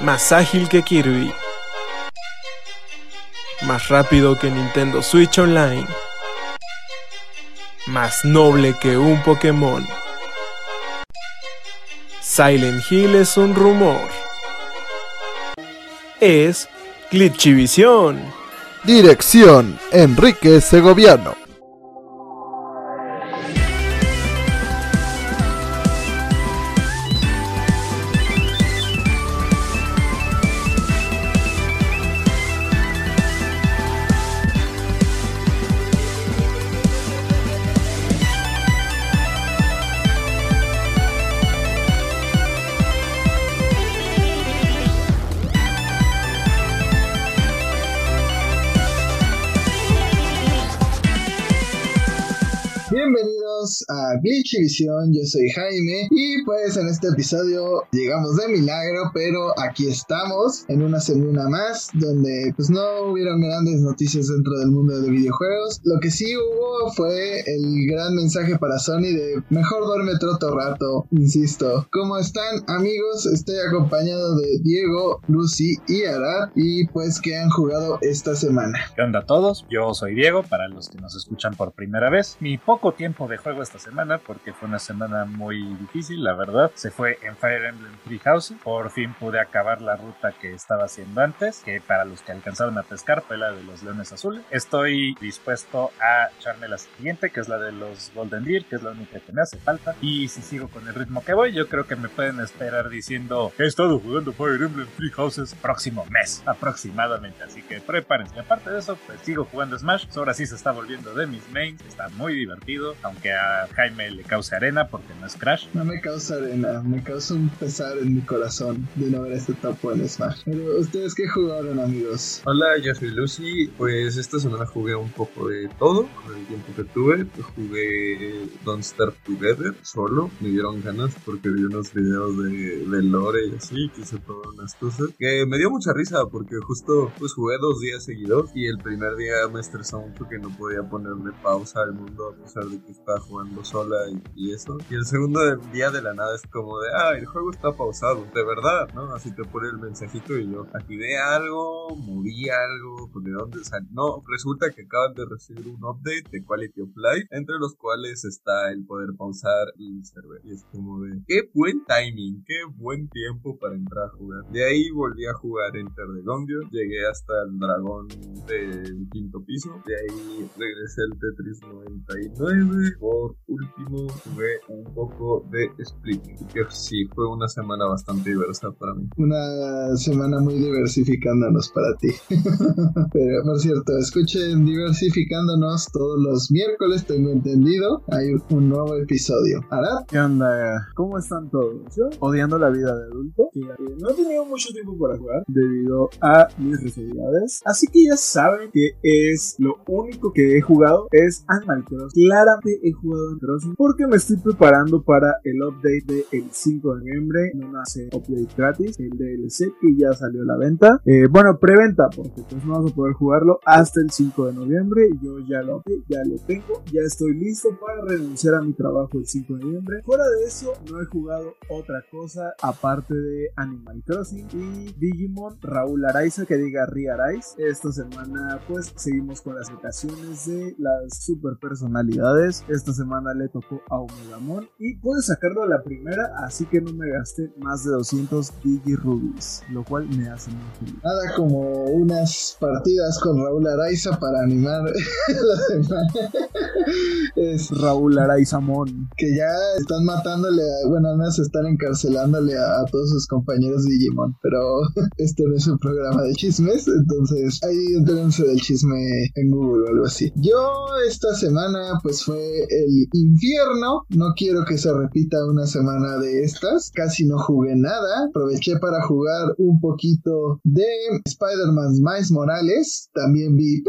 más ágil que Kirby, más rápido que Nintendo Switch Online, más noble que un Pokémon. Silent Hill es un rumor. Es Glitchivisión. Dirección Enrique Segoviano. Glitchivisión, yo soy Jaime y pues en este episodio llegamos de milagro, pero aquí estamos en una semana más donde pues no hubieron grandes noticias dentro del mundo de videojuegos. Lo que sí hubo fue el gran mensaje para Sony de mejor duerme otro rato, insisto. ¿Cómo están amigos? Estoy acompañado de Diego, Lucy y Arad y pues que han jugado esta semana. ¿Qué onda a todos? Yo soy Diego, para los que nos escuchan por primera vez. Mi poco tiempo de juego esta semana porque fue una semana muy difícil, la verdad. Se fue en Fire Emblem Three House. Por fin pude acabar la ruta que estaba haciendo antes, que para los que alcanzaron a pescar fue la de los leones azules. Estoy dispuesto a echarme la siguiente, que es la de los Golden Deer, que es la única que me hace falta. Y si sigo con el ritmo que voy, yo creo que me pueden esperar diciendo he estado jugando Fire Emblem Three Houses próximo mes, aproximadamente. Así que prepárense. Aparte de eso, pues sigo jugando Smash. Ahora sí se está volviendo de mis mains. Está muy divertido, aunque a Jaime le causa arena porque no es Crash. No me causa arena, me causa un pesar en mi corazón de no ver este topo en Smash. Pero ustedes qué jugaron amigos? Hola, yo soy Lucy. Pues esta semana jugué un poco de todo con el tiempo que tuve. Jugué Don't Start Together solo. Me dieron ganas porque vi unos videos de, de Lore y así. Quise probar unas cosas. Que me dio mucha risa porque justo pues jugué dos días seguidos y el primer día me estresó mucho que no podía ponerle pausa al mundo a pesar de que estaba jugando solo y, eso. Y el segundo día de la nada es como de, ah, el juego está pausado, de verdad, ¿no? Así te pone el mensajito y yo activé algo, moví algo, pues, ¿de dónde salió? No, resulta que acaban de recibir un update de Quality of Life, entre los cuales está el poder pausar el server. Y es como de, qué buen timing, qué buen tiempo para entrar a jugar. De ahí volví a jugar Enter the Gungeon, llegué hasta el dragón del quinto piso, de ahí regresé al Tetris 99 por último jugué un poco de Splitting, que sí, fue una semana bastante diversa para mí. Una semana muy diversificándonos para ti. Pero, por cierto, escuchen diversificándonos todos los miércoles, tengo entendido, hay un nuevo episodio. ¿Arad? ¿Qué onda? ¿Cómo están todos? Yo, odiando la vida de adulto, no he tenido mucho tiempo para jugar debido a mis responsabilidades. Así que ya saben que es lo único que he jugado es Animal Crossing. Claramente he jugado en Crossing porque me estoy preparando para el update del 5 de noviembre. No hace update gratis, el DLC que ya salió a la venta. Eh, bueno, preventa, porque pues no vamos a poder jugarlo hasta el 5 de noviembre. Yo ya lo, ya lo tengo, ya estoy listo para renunciar a mi trabajo el 5 de noviembre. Fuera de eso, no he jugado otra cosa aparte de Animal Crossing y Digimon Raúl Araiza, que diga Ria Araiz. Esta semana, pues seguimos con las votaciones de las super personalidades. Esta semana le tocó a Omegamon y pude sacarlo a la primera, así que no me gasté más de 200 Rubies, lo cual me hace muy feliz. Nada como unas partidas con Raúl Araiza para animar la semana. es Raúl Araizamon. Que ya están matándole, a, bueno, al menos están encarcelándole a, todos sus compañeros Digimon, pero este no es un programa de chismes, entonces ahí entérense del chisme en Google o algo así. Yo esta semana pues fue el infierno. No quiero que se repita una semana de estas. Casi no jugué nada. Aproveché para jugar un poquito de Spider-Man Miles Morales. También vi.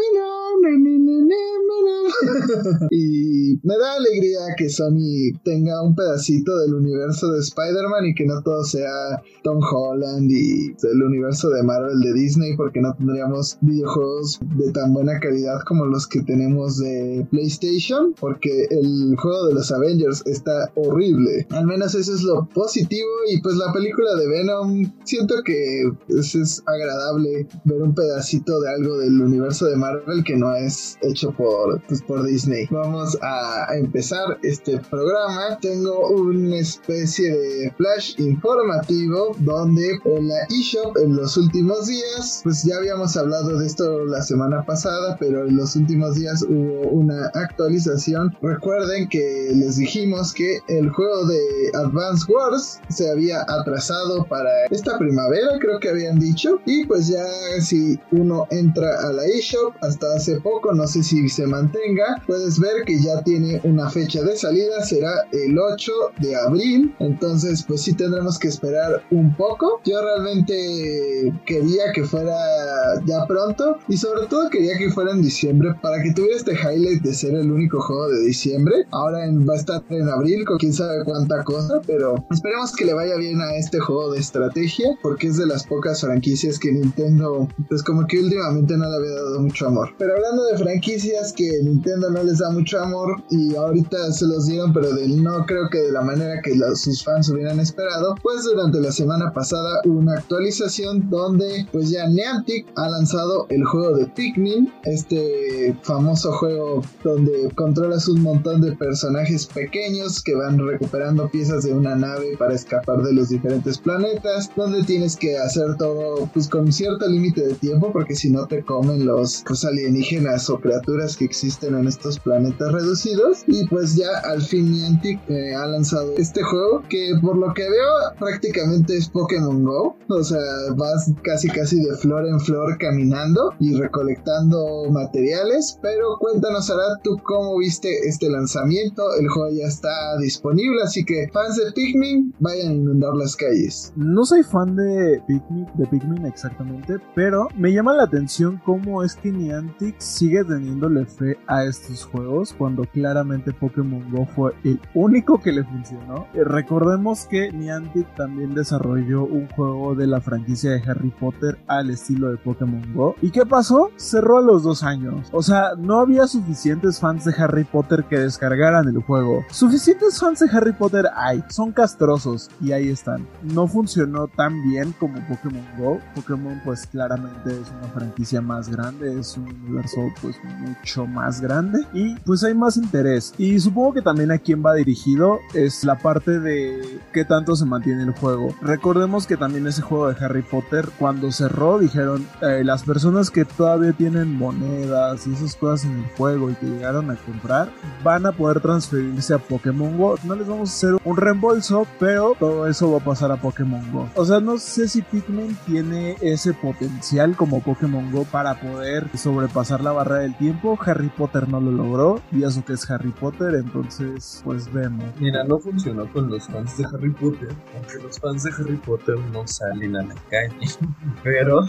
y me da alegría que Sony tenga un pedacito del universo de Spider-Man y que no todo sea Tom Holland y el universo de Marvel de Disney, porque no tendríamos videojuegos de tan buena calidad como los que tenemos de PlayStation, porque el juego de los Avengers está horrible. Al menos eso es lo positivo y pues la película de Venom siento que es, es agradable ver un pedacito de algo del universo de Marvel que no es hecho por, pues, por Disney. Vamos a empezar este programa. Tengo una especie de flash informativo donde en la eShop en los últimos días, pues ya habíamos hablado de esto la semana pasada, pero en los últimos días hubo una actualización. Recuerden que les dijimos que el juego de Advance Wars se había atrasado para esta primavera, creo que habían dicho. Y pues ya si uno entra a la eShop hasta hace poco, no sé si se mantenga, puedes ver que ya tiene una fecha de salida, será el 8 de abril. Entonces pues sí tendremos que esperar un poco. Yo realmente quería que fuera ya pronto y sobre todo quería que fuera en diciembre para que tuviera este highlight de ser el único juego de diciembre. Ahora va a estar en abril con quién sabe cuánta cosa, pero esperemos que le vaya bien a este juego de estrategia porque es de las pocas franquicias que Nintendo pues como que últimamente no le había dado mucho amor. Pero hablando de franquicias que Nintendo no les da mucho amor y ahorita se los dieron pero del no creo que de la manera que sus fans hubieran esperado, pues durante la semana pasada hubo una actualización donde pues ya Niantic ha lanzado el juego de Pikmin, este famoso juego donde controlas un montón de personajes pequeños que van recuperando piezas de una nave para escapar de los diferentes planetas, donde tienes que hacer todo pues con cierto límite de tiempo porque si no te comen los pues, alienígenas o criaturas que existen en estos planetas reducidos. Y pues ya al fin Niantic eh, ha lanzado este juego que por lo que veo prácticamente es Pokémon Go, o sea vas casi casi de flor en flor caminando y recolectando materiales, pero cuéntanos Arad, tú cómo viste este lanzamiento, el juego ya está disponible, así que fans de Pikmin vayan a inundar las calles. No soy fan de Pikmin, de Pikmin exactamente, pero me llama la atención cómo es que Niantic sigue teniéndole fe a estos juegos cuando claramente Pokémon Go fue el único que le funcionó. Eh, recordemos que Niantic también desarrolló un juego de la franquicia de Harry Potter al estilo de Pokémon Go. ¿Y qué pasó? Cerró a los dos años. O sea, no había suficientes fans de Harry Potter que descargaran el juego. Suficientes fans de Harry Potter hay, son castrosos y ahí están. No funcionó tan bien como Pokémon Go. Pokémon pues claramente es una franquicia más grande, es un universo pues mucho más grande y pues hay más interés. Y supongo que también a quien va dirigido es la parte de qué tanto se mantiene el juego. Recordemos que también ese juego de Harry Potter cuando cerró dijeron eh, las personas que todavía tienen monedas y esas cosas en el juego y que llegaron a comprar van a poder transferirse a Pokémon Go. No les vamos a hacer un reembolso, pero todo eso va a pasar a Pokémon Go. O sea, no sé si Pikmin tiene ese potencial como Pokémon Go para poder sobrepasar la barrera del tiempo. Harry Potter no lo logró y eso que es Harry Potter, entonces pues vemos. Mira, no funcionó con los fans de Harry Potter, aunque los fans de Harry Potter no salen a la calle. Pero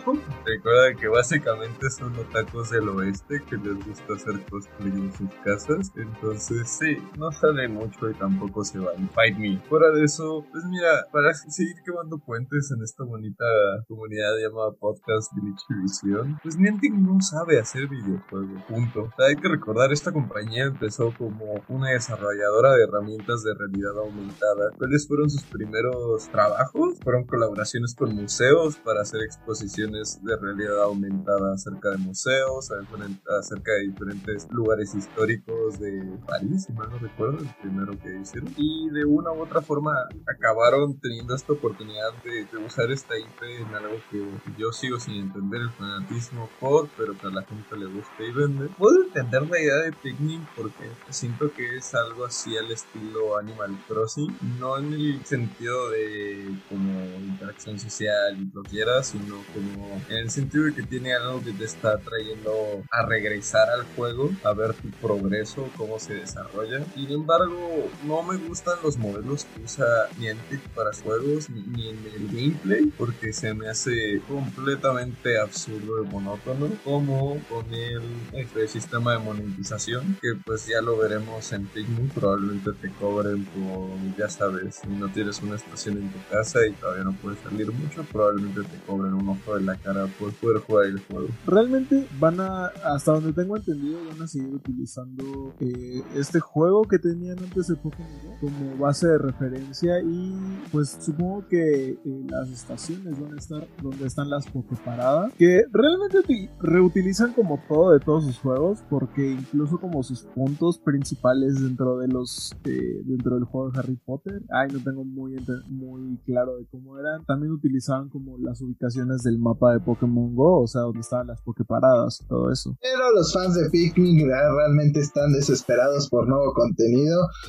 recuerda que básicamente son otakus del oeste que les gusta hacer cosplay en sus casas. Entonces, sí, no sale mucho y tampoco se van. Fight me. Fuera de eso, pues mira, para seguir quemando puentes en esta bonita comunidad llamada Podcast Glitch Vision, pues Niantic no sabe hacer videojuegos. Punto. O sea, hay que recordar, esta compañía empezó como una desarrolladora de herramientas de realidad aumentada. ¿Cuáles fueron sus primeros trabajos? Fueron colaboraciones con museos para hacer exposiciones de realidad aumentada acerca de museos, acerca de diferentes lugares históricos de París, si mal no recuerdo, el primero que hicieron. Y de una u otra forma acabaron teniendo esta oportunidad de, de usar esta IP en algo que yo sigo sin entender el fanatismo por, pero que a la gente le gusta y vende. Puedo entender la idea de Pikmin porque siento que es algo así al estilo Animal Crossing, no en el sentido de como interacción social y lo quieras, sino como en el sentido de que tiene algo que te está trayendo a regresar al juego, a ver tu progreso, cómo se desarrolla. Sin embargo, no me gustan los modelos que usa Niantic para juegos ni, en el gameplay, porque se me hace completamente absurdo y monótono, como con el este, sistema de monetización, que pues ya lo veremos en Pikmin, probablemente te cobren por, ya sabes, si no tienes una estación en tu casa y todavía no puedes salir mucho, probablemente te cobren un ojo de la cara por poder jugar el juego. Realmente van a, hasta donde tengo entendido, van a seguir utilizando eh, este juego que tenían antes de Pokémon Go como base de referencia y pues supongo que eh, las estaciones donde están, donde están las Poképaradas, que realmente reutilizan como todo de todos sus juegos, porque incluso como sus puntos principales dentro de los eh, dentro del juego de Harry Potter, ay no tengo muy, muy claro de cómo eran, también utilizaban como las ubicaciones del mapa de Pokémon Go, o sea, donde estaban las Poképaradas, todo eso. Pero los fans de Pikmin realmente están desesperados por nuevo contenido.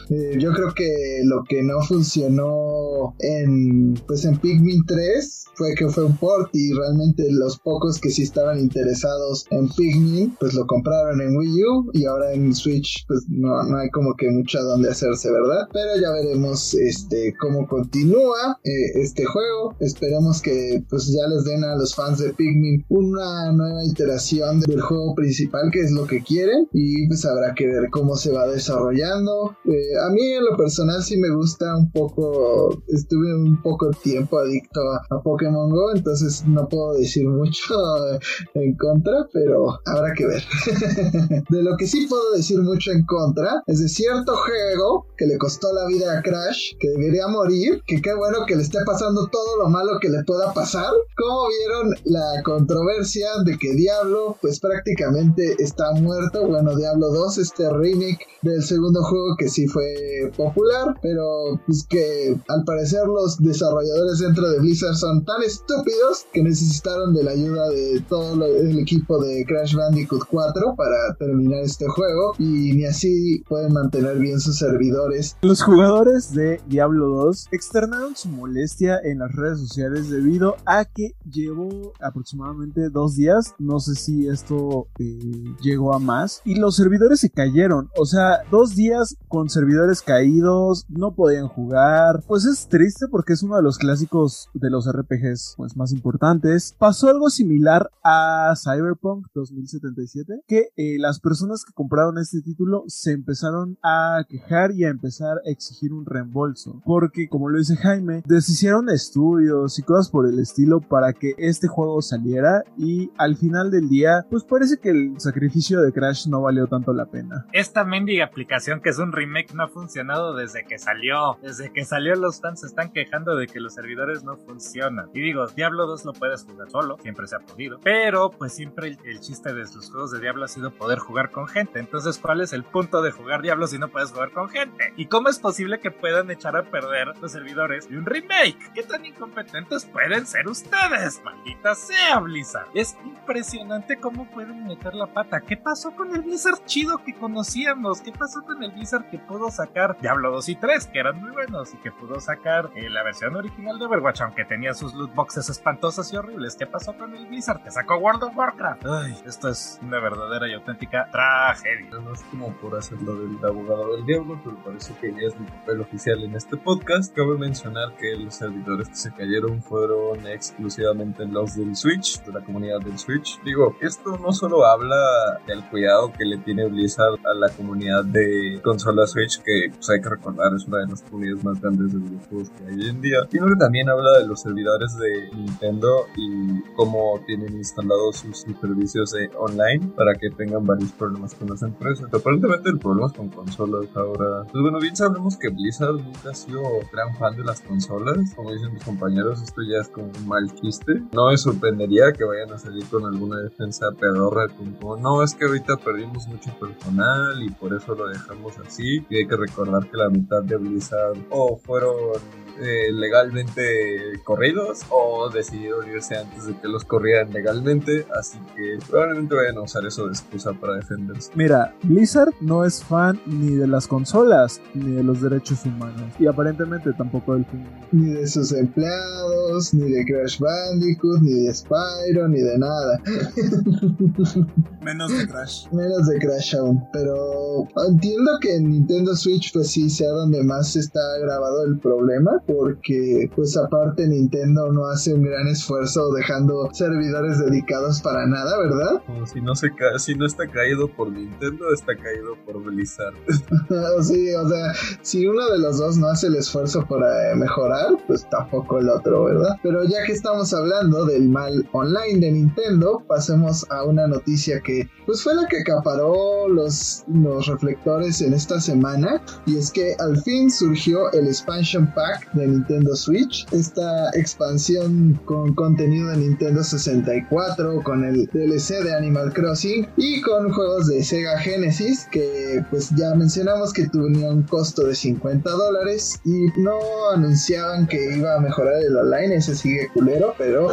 Eh, yo creo que lo que no funcionó en pues en Pikmin 3 fue que fue un port y realmente los pocos que sí estaban interesados en Pikmin pues lo compraron en Wii U y ahora en Switch pues no, no hay como que mucho a donde hacerse, ¿verdad? Pero ya veremos este cómo continúa eh, este juego. Esperemos que pues ya les den a los fans de Pikmin una nueva iteración del juego principal que es lo que quieren y pues habrá que ver cómo se va desarrollando. Eh, a mí en lo personal sí me gusta un poco, estuve un poco tiempo adicto a, Pokémon Go, entonces no puedo decir mucho en contra, pero habrá que ver. de lo que sí puedo decir mucho en contra es de cierto juego que le costó la vida a Crash, que debería morir, que qué bueno que le esté pasando todo lo malo que le pueda pasar. Como vieron la controversia de que Diablo pues prácticamente está muerto? Bueno, Diablo 2, este remake del segundo juego que sí fue popular, pero pues que al parecer los desarrolladores dentro de Blizzard son tan estúpidos que necesitaron de la ayuda de todo el equipo de Crash Bandicoot 4 para terminar este juego y ni así pueden mantener bien sus servidores. Los jugadores de Diablo 2 externaron su molestia en las redes sociales debido a que llevó aproximadamente dos días, no sé si esto eh, llegó a más, y los servidores se cayeron, o sea, dos días con servidores caídos, no podían jugar, pues es triste porque es uno de los clásicos de los RPGs pues, más importantes. Pasó algo similar a Cyberpunk 2077, que eh, las personas que compraron este título se empezaron a quejar y a empezar a exigir un reembolso, porque como lo dice Jaime, deshicieron estudios y cosas por el estilo para que este juego saliera y al final del día, pues parece que el sacrificio de Crash no valió tanto la pena. Esta mendiga aplicación que es un remake no ha funcionado desde que salió. Desde que salió los fans se están quejando de que los servidores no funcionan. Y digo, Diablo 2 lo puedes jugar solo, siempre se ha podido. Pero pues siempre el, chiste de los juegos de Diablo ha sido poder jugar con gente. Entonces, ¿cuál es el punto de jugar Diablo si no puedes jugar con gente? ¿Y cómo es posible que puedan echar a perder los servidores de un remake? ¿Qué tan incompetentes pueden ser ustedes? Maldita sea Blizzard. Es impresionante cómo pueden meter la pata. ¿Qué pasó con el Blizzard chido que conocíamos? ¿Qué pasó con el Blizzard que pudo sacar Diablo 2 y 3, que eran muy buenos, y que pudo sacar eh, la versión original de Overwatch, aunque tenía sus loot boxes espantosas y horribles? ¿Qué pasó con el Blizzard que sacó World of Warcraft? Ay, esto es una verdadera y auténtica tragedia. No es como por hacerlo del abogado del diablo, pero parece que ya es mi papel oficial en este podcast. Cabe mencionar que los servidores que se cayeron fueron exclusivamente los del Switch, de la comunidad del Switch. Digo, esto no solo habla del cuidado que le tiene Blizzard a la comunidad de consola Switch, que pues, hay que recordar es una de las comunidades más grandes de videojuegos que hay hoy en día, sino que también habla de los servidores de Nintendo y cómo tienen instalados sus servicios online para que tengan varios problemas con las empresas. Aparentemente el problema es con consolas ahora. Pues bueno, bien sabemos que Blizzard nunca ha sido gran fan de las consolas. Como dicen mis compañeros, esto ya es como un mal quiste. No me sorprendería que vayan a salir con alguna defensa pedorra como no, es que ahorita perdimos mucho personal y por eso lo dejamos así. Y hay que recordar que la mitad de Blizzard o fueron eh, legalmente corridos o decidieron irse antes de que los corrieran legalmente, así que probablemente vayan a usar eso de excusa para defenderse. Mira, Blizzard no es fan ni de las consolas ni de los derechos humanos y aparentemente tampoco del fin. Ni de sus empleados, ni de Crash Bandicoot, ni de Spyro, ni de nada. Menos de Crash. Menos de Crash aún, pero entiendo que en Nintendo Switch pues sí sea donde más está grabado el problema porque pues aparte Nintendo no hace un gran esfuerzo dejando servidores dedicados para nada, ¿verdad? Como si no, se ca- si no está caído por Nintendo, está caído por Blizzard. sí, o sea, si uno de los dos no hace el esfuerzo para eh, mejorar, pues tampoco el otro, ¿verdad? Pero ya que estamos hablando del mal online de Nintendo, pasemos a una noticia que pues fue la que acaparó los, los reflectores en esta semana y es que al fin surgió el expansion pack de Nintendo Switch, esta expansión con contenido de Nintendo 64, con el DLC de Animal Crossing y con juegos de Sega Genesis que pues ya mencionamos que tenía un costo de 50 dólares y no anunciaban que iba a mejorar el online, ese sigue culero, pero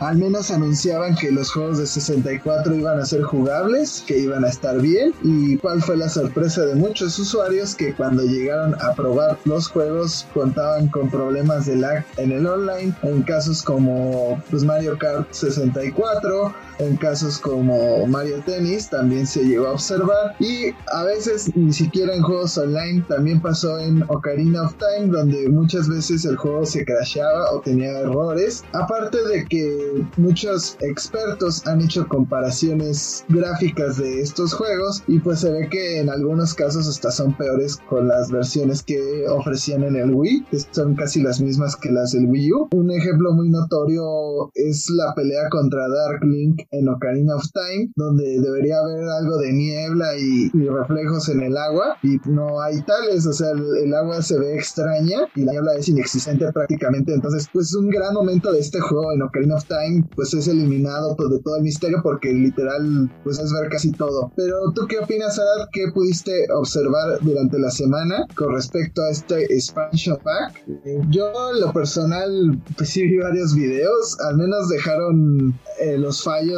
al menos anunciaban que los juegos de 64 iban a ser jugables, que iban a estar bien. Y cuál fue la sorpresa de muchos usuarios que cuando llegaron a probar los juegos contaban con problemas de lag en el online en casos como pues Mario Kart 64 en casos como Mario Tennis también se llegó a observar y a veces ni siquiera en juegos online también pasó en Ocarina of Time donde muchas veces el juego se crasheaba o tenía errores. Aparte de que muchos expertos han hecho comparaciones gráficas de estos juegos y pues se ve que en algunos casos hasta son peores con las versiones que ofrecían en el Wii que son casi las mismas que las del Wii U. Un ejemplo muy notorio es la pelea contra Dark Link en Ocarina of Time, donde debería haber algo de niebla y, y reflejos en el agua, y no hay tales, o sea, el, el, agua se ve extraña y la niebla es inexistente prácticamente, entonces, pues un gran momento de este juego en Ocarina of Time, pues es eliminado pues, de todo el misterio, porque literal, pues es ver casi todo. Pero, ¿tú qué opinas, Arad? ¿Qué pudiste observar durante la semana con respecto a este expansion pack? Yo, en lo personal, pues sí vi varios videos, al menos dejaron eh, los fallos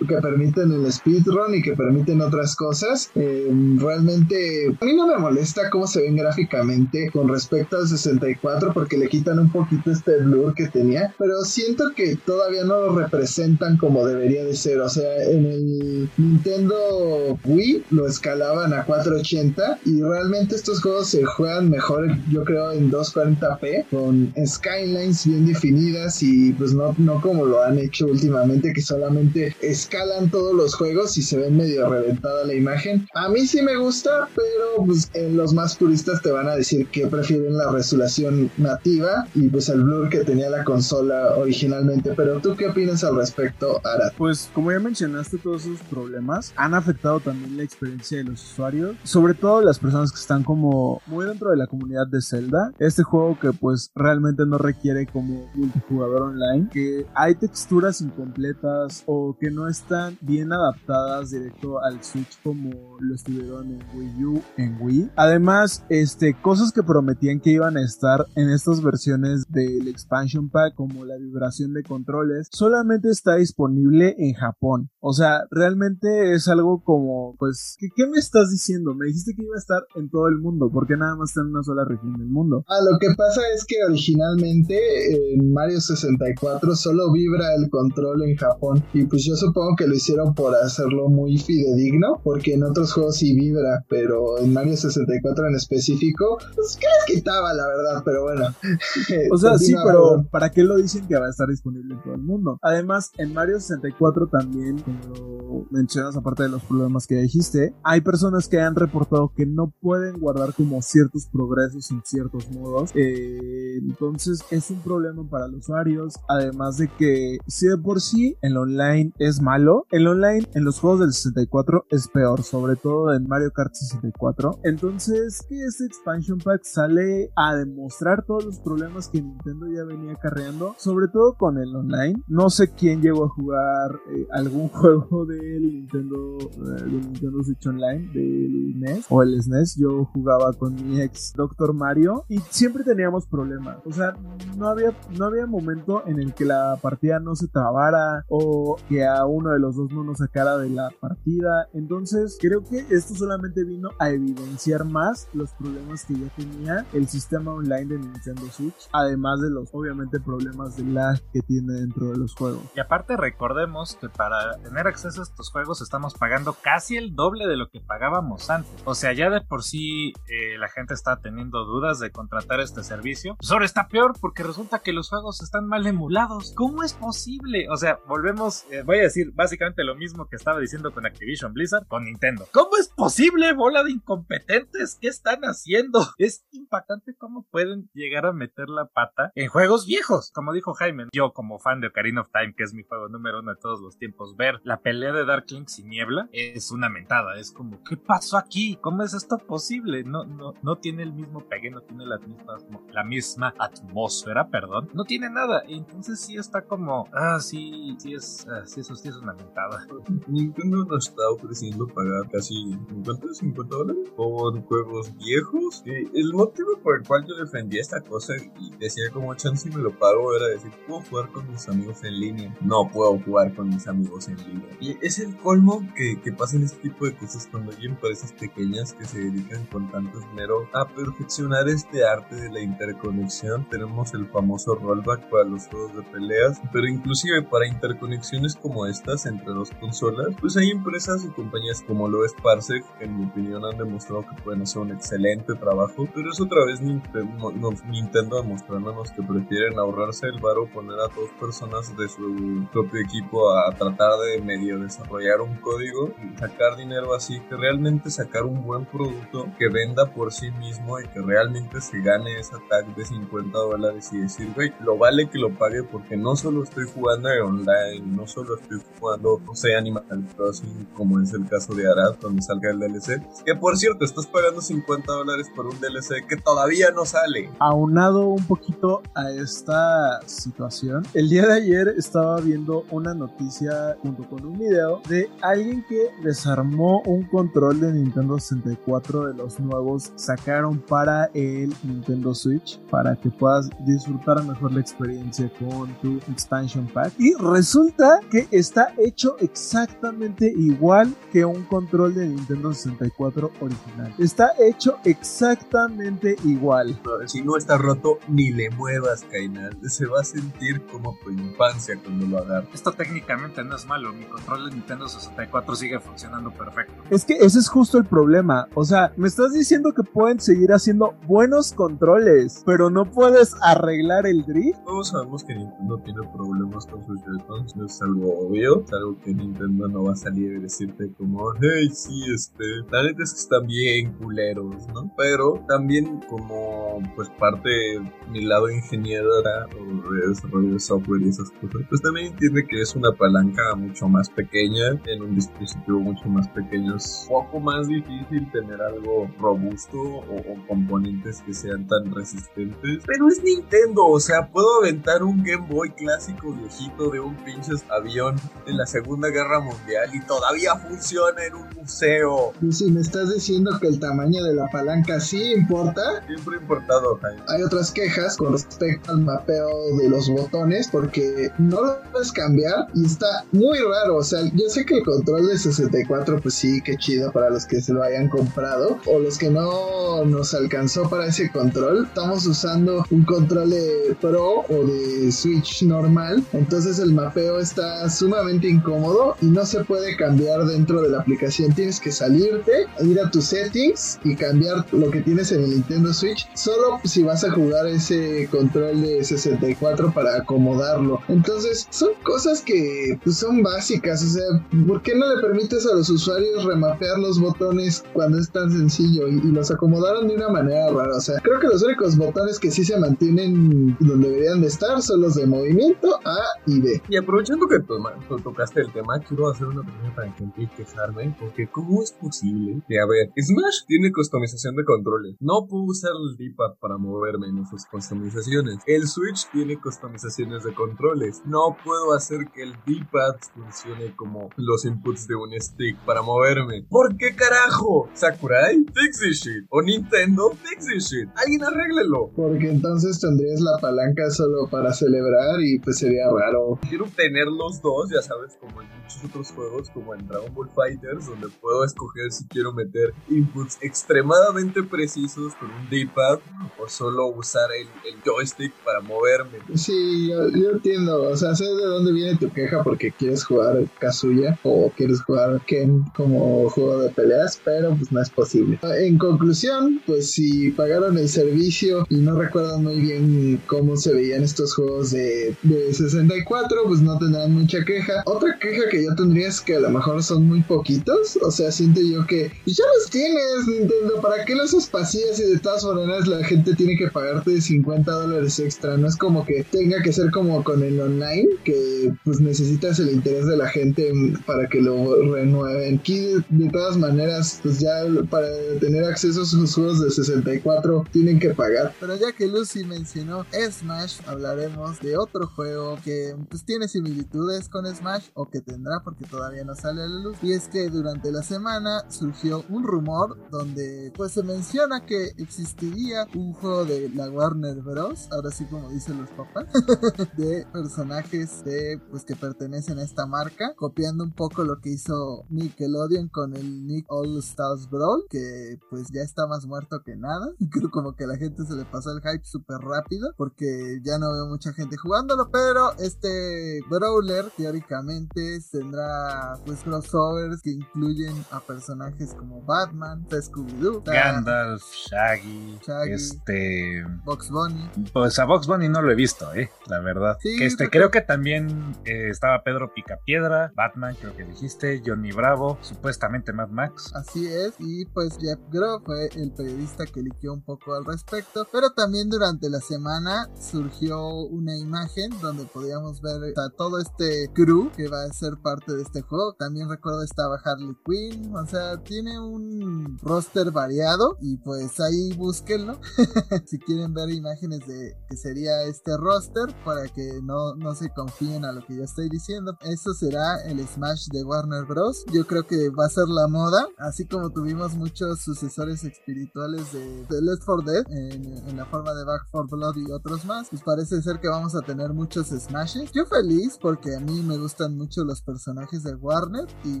que permiten el speedrun y que permiten otras cosas. Eh, realmente a mí no me molesta cómo se ven gráficamente con respecto al 64 porque le quitan un poquito este blur que tenía, pero siento que todavía no lo representan como debería de ser. O sea, en el Nintendo Wii lo escalaban a 480 y realmente estos juegos se juegan mejor, yo creo, en 240p con skylines bien definidas y pues no, no como lo han hecho últimamente que solamente escalan todos los juegos y se ven medio reventada la imagen. A mí sí me gusta, pero pues en los más puristas te van a decir que prefieren la resolución nativa y pues el blur que tenía la consola originalmente. Pero tú qué opinas al respecto, Arad? Pues como ya mencionaste, todos esos problemas han afectado también la experiencia de los usuarios, sobre todo las personas que están como muy dentro de la comunidad de Zelda. Este juego que pues realmente no requiere como multijugador online, que hay texturas incompletas o que no están bien adaptadas directo al Switch como lo estuvieron en Wii U, en Wii. Además, este, cosas que prometían que iban a estar en estas versiones del expansion pack como la vibración de controles, solamente está disponible en Japón. O sea, realmente es algo como, pues, ¿qué, qué me estás diciendo? Me dijiste que iba a estar en todo el mundo, porque nada más está en una sola región del mundo. Ah, lo que pasa es que originalmente en Mario 64 solo vibra el control en Japón y pues yo supongo que lo hicieron por hacerlo muy fidedigno, porque en otros juegos sí vibra, pero en Mario 64 en específico, pues ¿qué les quitaba la verdad? Pero bueno. O sea, sí, pero. ¿para qué lo dicen que va a estar disponible en todo el mundo? Además, en Mario 64 también, como mencionas, aparte de los problemas que dijiste, hay personas que han reportado que no pueden guardar como ciertos progresos en ciertos modos. Eh, entonces, es un problema para los usuarios. Además de que, si de por sí el online es malo, el online en los juegos del 64 es peor, sobre todo en Mario Kart 64. Entonces, que este expansion pack sale a demostrar todos los problemas que Nintendo ya venía acarreando, sobre todo con el online. No sé quién llegó a jugar eh, algún juego del Nintendo, eh, del Nintendo Switch Online, del NES o el SNES. Yo jugaba con mi ex Doctor Mario y siempre teníamos problemas. O sea, no había, no había momento en el que la partida no se trabara o que a uno de los dos no nos sacara de la partida. Entonces, creo que esto solamente vino a evidenciar más los problemas que ya tenía el sistema online de Nintendo Switch, además de los obviamente problemas de lag que tiene dentro de los juegos. Y aparte recordemos que para tener acceso a estos juegos estamos pagando casi el doble de lo que pagábamos antes. O sea, ya de por sí eh, la gente está teniendo dudas de contratar este servicio. Pues ahora está peor porque resulta que los juegos están mal emulados. ¿Cómo es posible? O sea, volvemos, eh, voy a decir básicamente lo mismo que estaba diciendo con Activision Blizzard, con Nintendo. ¿Cómo es posible, bola de incompetentes? ¿Qué están haciendo? Es impactante cómo pueden llegar a meter la pata en juegos viejos. Como dijo Jaime, yo como fan de Ocarina of Time, que es mi juego número uno de todos los tiempos, ver la pelea Dark Link sin niebla es una mentada. Es como, ¿qué pasó aquí? ¿Cómo es esto posible? No, no, no tiene el mismo pegue, no tiene la misma, la misma atmósfera, perdón. No tiene nada. Entonces sí está como, ah, sí, sí es, ah, sí, eso sí es una mentada. Nintendo nos está ofreciendo pagar casi 50, 50 dólares por juegos viejos. El motivo por el cual yo defendía esta cosa y decía como chance me lo pago era decir, puedo jugar con mis amigos en línea. No puedo jugar con mis amigos en línea. Y es el colmo que, que pasen este tipo de cosas cuando hay empresas pequeñas que se dedican con tanto esmero a perfeccionar este arte de la interconexión. Tenemos el famoso rollback para los juegos de peleas, pero inclusive para interconexiones como estas entre dos consolas, pues hay empresas y compañías como lo es Parsec que en mi opinión han demostrado que pueden hacer un excelente trabajo, pero es otra vez Nintendo, Nintendo demostrándonos que prefieren ahorrarse el varo poner a dos personas de su propio equipo a tratar de medio desarrollar un código y sacar dinero así que realmente sacar un buen producto que venda por sí mismo y que realmente se gane esa tag de 50 dólares y decir, güey, lo vale que lo pague porque no solo estoy jugando online, no solo estoy jugando, no sé, Animal Crossing, como es el caso de Arad, donde salga el DLC, que por cierto, estás pagando 50 dólares por un DLC que todavía no sale. Aunado un poquito a esta situación, el día de ayer estaba viendo una noticia junto con un video de alguien que desarmó un control de Nintendo 64 de los nuevos, sacaron para el Nintendo Switch para que puedas disfrutar mejor la experiencia con tu expansion pack. Y resulta que está hecho exactamente igual que un control de Nintendo 64 original. Está hecho exactamente igual. si no está roto, ni le muevas, Kainal. Se va a sentir como tu infancia cuando lo agarras. Esto técnicamente no es malo. Mi control de Nintendo 64 sigue funcionando perfecto. Es que ese es justo el problema. O sea, me estás diciendo que pueden seguir haciendo buenos controles, pero no puedes arreglar el drift. Todos sabemos que Nintendo tiene problemas con sus Joy-Cons. No es algo obvio. Es algo que Nintendo no va a salir y decirte como, hey, sí, este. La neta es que están bien culeros, ¿no? Pero también como, pues, parte de mi lado ingeniero o de desarrollo de software y esas cosas, pues también entiende que es una palanca mucho más pequeña en un dispositivo mucho más pequeño. Es poco más difícil tener algo robusto o, componentes que sean tan resistentes. Pero es Nintendo, o sea, puedo aventar un Game Boy clásico viejito de un pinches avión en la Segunda Guerra Mundial y todavía funciona en un museo. Y si me estás diciendo que el tamaño de la palanca sí importa. Siempre ha importado, Jaime. Hay otras quejas con respecto al mapeo de los botones porque no lo puedes cambiar y está muy raro. O sea, yo sé que el control de 64, pues sí, qué chido para los que se lo hayan comprado o los que no nos alcanzó para ese control. Estamos usando un control de Pro o de Switch normal, entonces el mapeo está sumamente incómodo y no se puede cambiar dentro de la aplicación. Tienes que salirte, ir a tus settings y cambiar lo que tienes en el Nintendo Switch solo si vas a jugar ese control de 64 para acomodarlo. Entonces son cosas que pues, son básicas, o sea, ¿por qué no le permites a los usuarios remapear los botones cuando es tan sencillo? Y, los acomodaron de una manera rara, o sea, creo que los únicos botones que sí se mantienen donde deberían de estar son los de movimiento A y B. Y aprovechando que tú, tocaste el tema, quiero hacer una pregunta para y quejarme, porque ¿cómo es posible que, a ver, Smash tiene customización de controles? No puedo usar el D-pad para moverme en esas customizaciones. El Switch tiene customizaciones de controles. No puedo hacer que el D-pad funcione como los inputs de un stick para moverme. ¿Por qué carajo? ¿Sakurai? Fix this shit. ¿O Nintendo? Fix this shit. Alguien arréglelo. Porque entonces tendrías la palanca solo para celebrar y pues sería raro. Quiero tener los dos, ya sabes, como en muchos otros juegos, como en Dragon Ball Fighters, donde puedo escoger si quiero meter inputs extremadamente precisos con un D-pad o solo usar el, joystick para moverme. Sí, yo, yo entiendo. O sea, sé de dónde viene tu queja porque quieres jugar casual suya o quieres jugar Ken como juego de peleas, pero pues no es posible. En conclusión, pues si pagaron el servicio y no recuerdan muy bien cómo se veían estos juegos de, de 64, pues no tendrán mucha queja. Otra queja que yo tendría es que a lo mejor son muy poquitos, o sea, siento yo que pues ya los tienes, Nintendo, ¿para qué los espacías y de todas maneras la gente tiene que pagarte 50 dólares extra? No es como que tenga que ser como con el online, que pues necesitas el interés de la gente para que lo renueven. Aquí de, todas maneras, pues ya para tener acceso a sus juegos de 64 tienen que pagar. Pero ya que Lucy mencionó Smash, hablaremos de otro juego que pues tiene similitudes con Smash o que tendrá porque todavía no sale a la luz. Y es que durante la semana surgió un rumor donde pues se menciona que existiría un juego de la Warner Bros. Ahora sí como dicen los papás. de personajes de pues que pertenecen a esta marca. Copiando un poco lo que hizo Nickelodeon con el Nick All Stars Brawl. Que pues ya está más muerto que nada. Creo como que a la gente se le pasó el hype súper rápido. Porque ya no veo mucha gente jugándolo. Pero este Brawler teóricamente tendrá pues crossovers que incluyen a personajes como Batman, Scooby-Doo, Gandalf, Shaggy, Shaggy, este Box Bunny. Pues a Box Bunny no lo he visto, eh, la verdad. Sí, que este porque- creo que también eh, estaba Pedro Picapiedra, Batman, creo que dijiste, Johnny Bravo, supuestamente Mad Max. Así es, y pues Jeff Grove fue el periodista que liqueó un poco al respecto, pero también durante la semana surgió una imagen donde podíamos ver a todo este crew que va a ser parte de este juego. También recuerdo estaba Harley Quinn, o sea, tiene un roster variado y pues ahí búsquenlo si quieren ver imágenes de que sería este roster para que no, no se confíen a lo que yo estoy diciendo. Eso será el Smash de Warner Bros. Yo creo que va a ser la moda, así como tuvimos muchos sucesores espirituales de, de Left 4 Dead en, en la forma de Back 4 Blood y otros más. Pues parece ser que vamos a tener muchos Smashes. Yo feliz porque a mí me gustan mucho los personajes de Warner y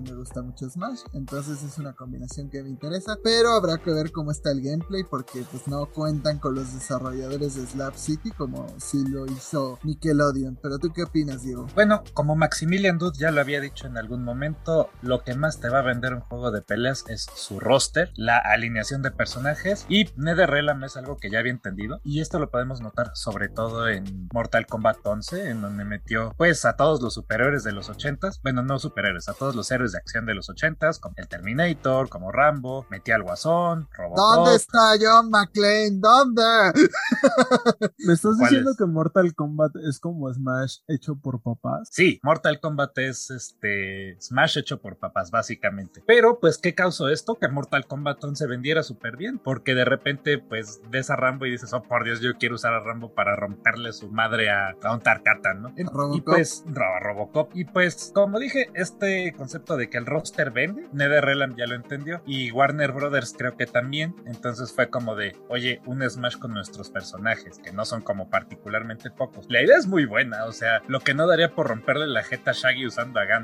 me gusta mucho Smash. Entonces es una combinación que me interesa. Pero habrá que ver cómo está el gameplay porque pues no cuentan con los desarrolladores de Slap City como si lo hizo Nickelodeon. Pero tú qué opinas, Diego? Bueno, como Maximilian Dude ya lo había dicho en algún momento, lo que más te va a vender un juego de peleas es su roster, la alineación de personajes y NetherRealm es algo que ya había entendido y esto lo podemos notar sobre todo en Mortal Kombat 11 en donde metió pues a todos los superhéroes de los 80s, bueno no superhéroes, a todos los héroes de acción de los 80s como el Terminator, como Rambo, metía al Guasón, Robocop. ¿Dónde está John McClane? ¿Dónde? ¿Me estás ¿Cuál diciendo es? que Mortal Kombat es como Smash hecho por papás? Sí, Mortal Kombat es este Smash hecho por papás, básicamente. Pero, pues, ¿qué causó esto? Que Mortal Kombat 11 vendiera súper bien. Porque de repente, pues, ves a Rambo y dices, oh, por Dios, yo quiero usar a Rambo para romperle su madre a, a un Tarkatan, ¿no? Y Robocop. pues, Ro- a Robocop. Y pues, como dije, este concepto de que el roster vende, NetherRealm ya lo entendió. Y Warner Brothers creo que también. Entonces fue como de, oye, un Smash con nuestros personajes, que no son como particularmente pocos. La idea es muy buena, o sea, lo que no daría por romperle la jeta a Shaggy usando a Gandalf.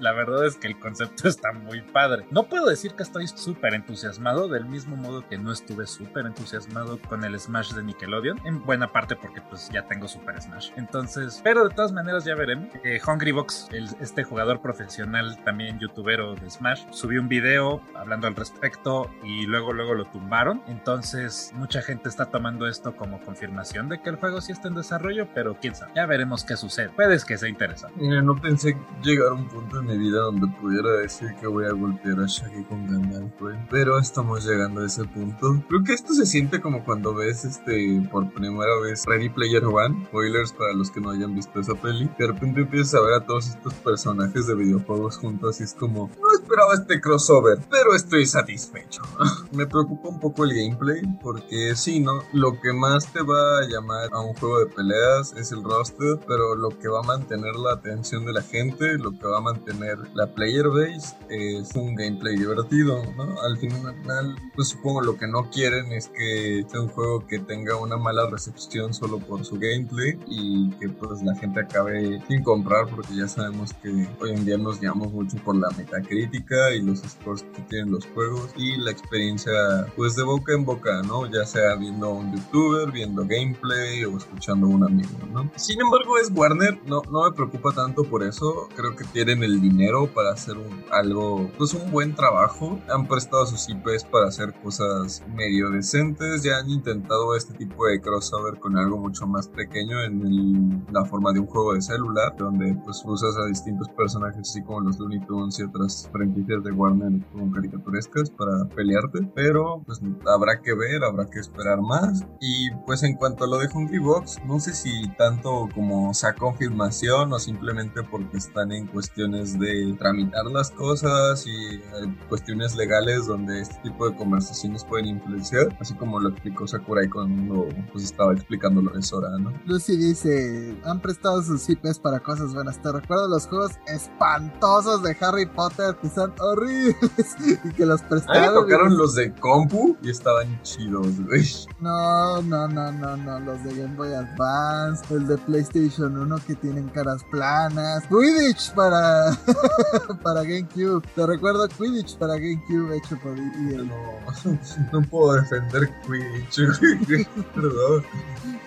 La verdad es que el concepto está muy padre. No puedo decir que estoy súper entusiasmado, del mismo modo que no estuve súper entusiasmado con el Smash de Nickelodeon, en buena parte porque pues ya tengo Super Smash. Entonces, pero de todas maneras ya veremos. Eh, Hungrybox, el- este jugador profesional, también youtubero de Smash, subió un video hablando al respecto y luego luego lo tumbaron. Entonces, mucha gente está tomando esto como confirmación de que el juego sí está en desarrollo, pero quién sabe. Ya veremos qué sucede. Puedes que sea interesante. Mira, no pensé llegar un punto en mi vida donde pudiera decir que voy a golpear a Shaggy con Gandalf, güey. Pero estamos llegando a ese punto. Creo que esto se siente como cuando ves este por primera vez Ready Player One. Spoilers para los que no hayan visto esa peli. De repente empiezas a ver a todos estos personajes de videojuegos juntos y es como, no esperaba este crossover, pero estoy satisfecho. Me preocupa un poco el gameplay porque sí, ¿no? Lo que más te va a llamar a un juego de peleas es el roster, pero lo que va a mantener la atención de la gente, lo que va a mantener la player base es un gameplay divertido, ¿no? Al final, pues supongo lo que no quieren es que sea un juego que tenga una mala recepción solo por su gameplay y que pues la gente acabe sin comprar porque ya sabemos que hoy en día nos guiamos mucho por la metacrítica y los scores que tienen los juegos y la experiencia pues de boca en boca, ¿no? Ya sea viendo a un youtuber, viendo gameplay o escuchando a un amigo, ¿no? Sin embargo es Warner, no, no me preocupa tanto por eso, creo que tienen el dinero para hacer un, algo, pues un buen trabajo. Han prestado sus IPs para hacer cosas medio decentes. Ya han intentado este tipo de crossover con algo mucho más pequeño en la forma de un juego de celular, donde pues usas a distintos personajes así como los Looney Tunes y otras franquicias de Warner como caricaturescas para pelearte. Pero pues habrá que ver, habrá que esperar más. Y pues en cuanto a lo de Hungry Box, no sé si tanto como sea confirmación o simplemente porque están en cuestiones de tramitar las cosas y cuestiones legales donde este tipo de conversaciones pueden influenciar, así como lo explicó Sakurai cuando pues estaba explicando lo de Sora, ¿no? Lucy dice, han prestado sus IPs para cosas buenas. Te recuerdo los juegos espantosos de Harry Potter que son horribles y que los prestaron. me tocaron los de compu y estaban chidos, güey. No, no, no, no, no, los de Game Boy Advance, el de PlayStation 1 que tienen caras planas, Quidditch para, para GameCube. Te recuerdo Quidditch para GameCube hecho por EA. No, no puedo defender Quidditch, perdón.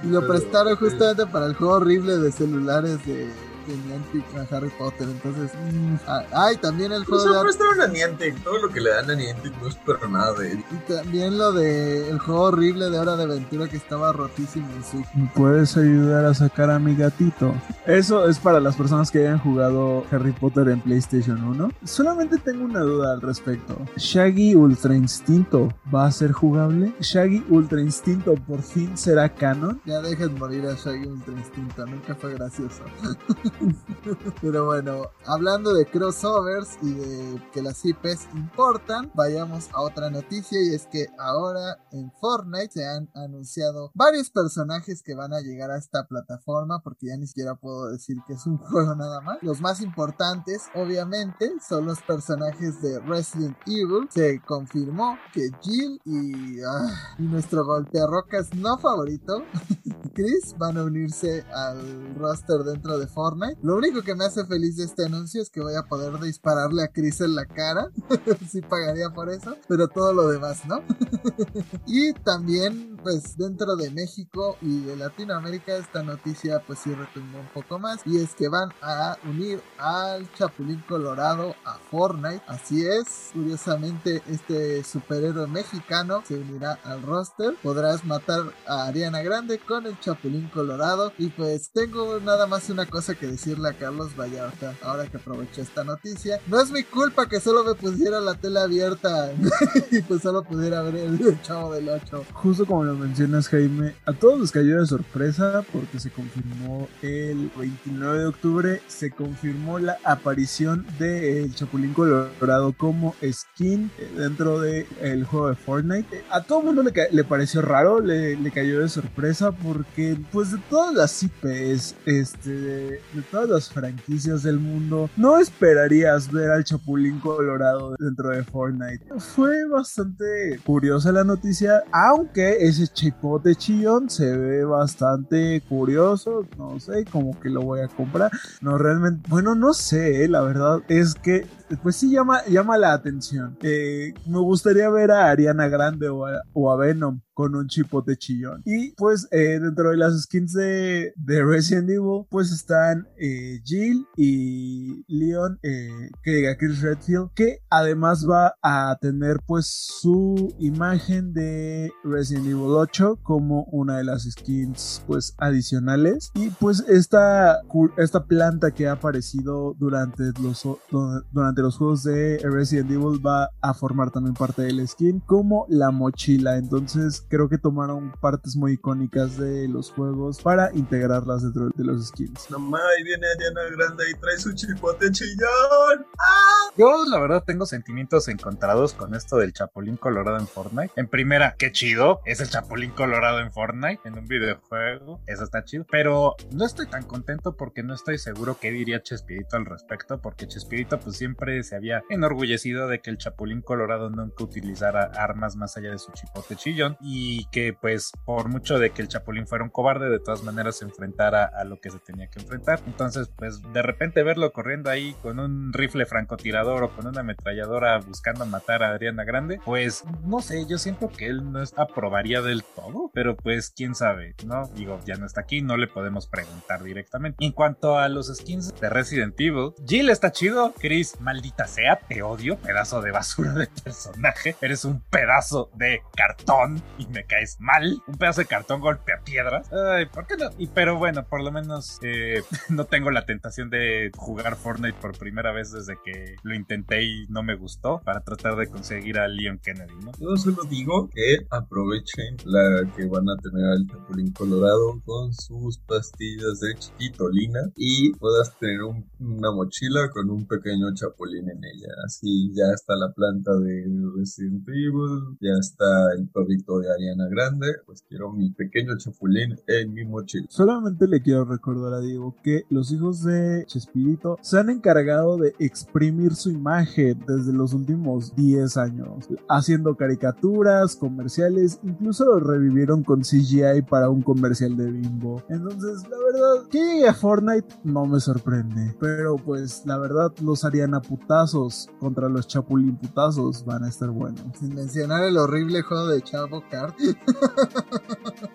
Y lo prestaron justamente para el juego horrible de celulares de Niantic a Harry Potter. Entonces, mm, ah, ay, también el juego. Pues de... a Niantic. Todo lo que le dan a Niantic no es para nada de él. Y también lo de el juego horrible de Hora de Aventura que estaba rotísimo en su. ¿Me puedes ayudar a sacar a mi gatito? Eso es para las personas que hayan jugado Harry Potter en PlayStation 1. Solamente tengo una duda al respecto. ¿Shaggy Ultra Instinto va a ser jugable? ¿Shaggy Ultra Instinto por fin será canon? Ya dejen morir a Shaggy Ultra Instinto, nunca fue gracioso. Pero bueno, hablando de crossovers y de que las IPs importan, vayamos a otra noticia y es que ahora en Fortnite se han anunciado varios personajes que van a llegar a esta plataforma porque ya ni siquiera puedo decir que es un juego nada más. Los más importantes, obviamente, son los personajes de Resident Evil. Se confirmó que Jill y, ah, y nuestro golpearrocas no favorito, Chris, van a unirse al roster dentro de Fortnite lo único que me hace feliz de este anuncio es que voy a poder dispararle a Chris en la cara. sí pagaría por eso. Pero todo lo demás, ¿no? y también, pues dentro de México y de Latinoamérica, esta noticia pues sí retumbó un poco más. Y es que van a unir al Chapulín Colorado a Fortnite. Así es. Curiosamente, este superhéroe mexicano se unirá al roster. Podrás matar a Ariana Grande con el Chapulín Colorado. Y pues tengo nada más una cosa que decirle a Carlos Vallarta, ahora que aproveché esta noticia. No es mi culpa que solo me pusiera la tela abierta y pues solo pudiera ver el chavo del 8. Justo como mencionas, Jaime, a todos les cayó de sorpresa porque se confirmó el 29 de octubre, se confirmó la aparición de el Chapulín Colorado como skin dentro del el juego de Fortnite. A todo el mundo le, le pareció raro, le, le, cayó de sorpresa porque pues de todas las IPs este, de todas las franquicias del mundo, no esperarías ver al Chapulín Colorado dentro de Fortnite. Fue bastante curiosa la noticia, aunque ese chipote chillón se ve bastante curioso, no sé, como que lo voy a comprar. No, realmente, bueno, no sé, la verdad es que pues sí llama, llama la atención. Eh, me gustaría ver a Ariana Grande o a, Venom con un chipote chillón. Y pues eh, dentro de las skins de, de, Resident Evil, pues están eh, Jill y Leon, que diga Chris Redfield, que además va a tener pues su imagen de Resident Evil 8 como una de las skins pues adicionales. Y pues esta, esta planta que ha aparecido durante los durante los juegos de Resident Evil va a formar también parte del skin, como la mochila. Entonces creo que tomaron partes muy icónicas de los juegos para integrarlas dentro de los skins. No ahí viene Ariana Grande y trae su chipote chillón. ¡Ah! Yo la verdad tengo sentimientos encontrados con esto del Chapulín Colorado en Fortnite. En primera, qué chido, es el Chapulín Colorado en Fortnite, en un videojuego, eso está chido. Pero no estoy tan contento porque no estoy seguro qué diría Chespirito al respecto, porque Chespirito pues siempre se había enorgullecido de que el Chapulín Colorado nunca utilizara armas más allá de su chipote chillón. Y y que pues por mucho de que el Chapulín fuera un cobarde, de todas maneras se enfrentara a lo que se tenía que enfrentar. Entonces, pues de repente verlo corriendo ahí con un rifle francotirador o con una ametralladora buscando matar a Adriana Grande, pues no sé, yo siento que él no aprobaría del todo, pero pues quién sabe, ¿no? Digo, ya no está aquí, no le podemos preguntar directamente. En cuanto a los skins de Resident Evil, Jill está chido, Chris, maldita sea, te odio, pedazo de basura de personaje, eres un pedazo de cartón y me caes mal, un pedazo de cartón golpea piedras. Ay, ¿por qué no? Y pero bueno, por lo menos eh, no tengo la tentación de jugar Fortnite por primera vez desde que lo intenté y no me gustó para tratar de conseguir a Leon Kennedy, ¿no? Yo solo digo que aprovechen la que van a tener al Chapulín Colorado con sus pastillas de chiquitolina y puedas tener una mochila con un pequeño chapulín en ella. Así ya está la planta de Resident Evil, ya está el perrito de Ariana Grande, pues quiero mi pequeño chapulín en mi mochila. Solamente le quiero recordar a Diego que los hijos de Chespirito se han encargado de exprimir su imagen desde los últimos 10 años, haciendo caricaturas, comerciales, incluso lo revivieron con CGI para un comercial de Bimbo. Entonces, la verdad, que llegue a Fortnite no me sorprende, pero pues la verdad los harían a putazos contra los chapulín putazos, van a estar buenos. Sin mencionar el horrible juego de Chavo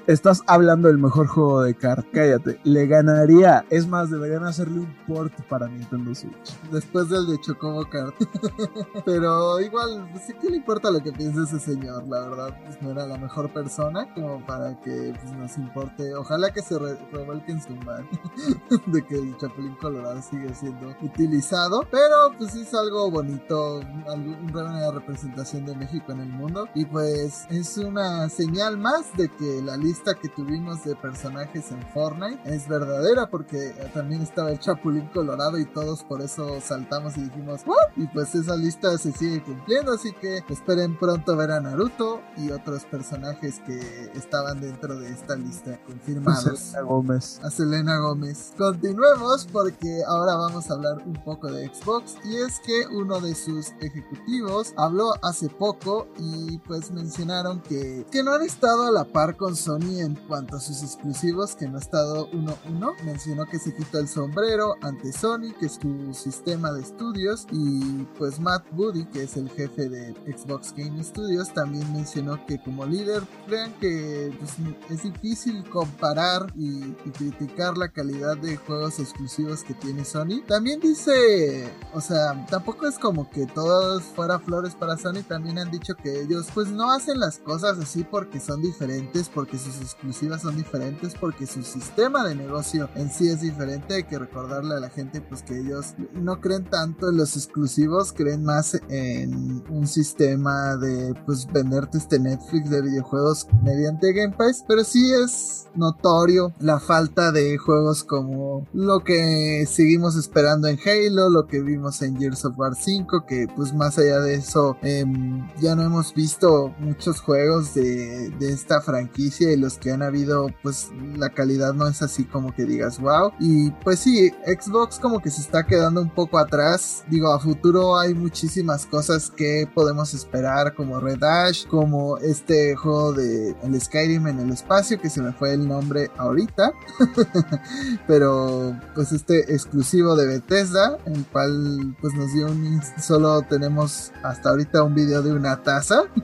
Estás hablando del mejor juego de kart, cállate. Le ganaría. Es más, deberían hacerle un port para Nintendo Switch. Después del de Chocobo Kart. Pero igual, pues, ¿qué le importa lo que piense ese señor? La verdad, pues no era la mejor persona como para que pues, nos importe. Ojalá que se revuelque en su man de que el Chapulín Colorado sigue siendo utilizado. Pero pues es algo bonito, una representación de México en el mundo. Y pues es una señal más de que la lista que tuvimos de personajes en Fortnite es verdadera porque también estaba el Chapulín Colorado y todos por eso saltamos y dijimos ¿What? y pues esa lista se sigue cumpliendo así que esperen pronto ver a Naruto y otros personajes que estaban dentro de esta lista confirmados. A Selena Gómez. A Selena Gómez. Continuemos porque ahora vamos a hablar un poco de Xbox y es que uno de sus ejecutivos habló hace poco y pues mencionaron que, que no han estado a la par con Sony en cuanto a sus exclusivos, que no ha estado uno uno. Mencionó que se quitó el sombrero ante Sony, que es su sistema de estudios, y pues Matt Booty, que es el jefe de Xbox Game Studios, también mencionó que como líder crean que pues, es difícil comparar y, y criticar la calidad de juegos exclusivos que tiene Sony. También dice, o sea, tampoco es como que todos fuera flores para Sony, también han dicho que ellos pues no hacen las cosas así porque son diferentes, porque sus exclusivas son diferentes, porque su sistema de negocio en sí es diferente. Hay que recordarle a la gente pues que ellos no creen tanto en los exclusivos, creen más en un sistema de pues venderte este Netflix de videojuegos mediante Game Pass, pero sí es notorio la falta de juegos como lo que seguimos esperando en Halo, lo que vimos en Gears of War 5, que pues más allá de eso eh, ya no hemos visto muchos juegos de, de esta franquicia y los que han habido pues la calidad no es así como que digas wow y pues sí Xbox como que se está quedando un poco atrás. Digo a futuro hay muchísimas cosas que podemos esperar como Red Dash como este juego de el Skyrim en el espacio que se me fue el nombre ahorita. Pero pues este exclusivo de Bethesda el cual pues nos dio un solo tenemos hasta ahorita un video de una taza.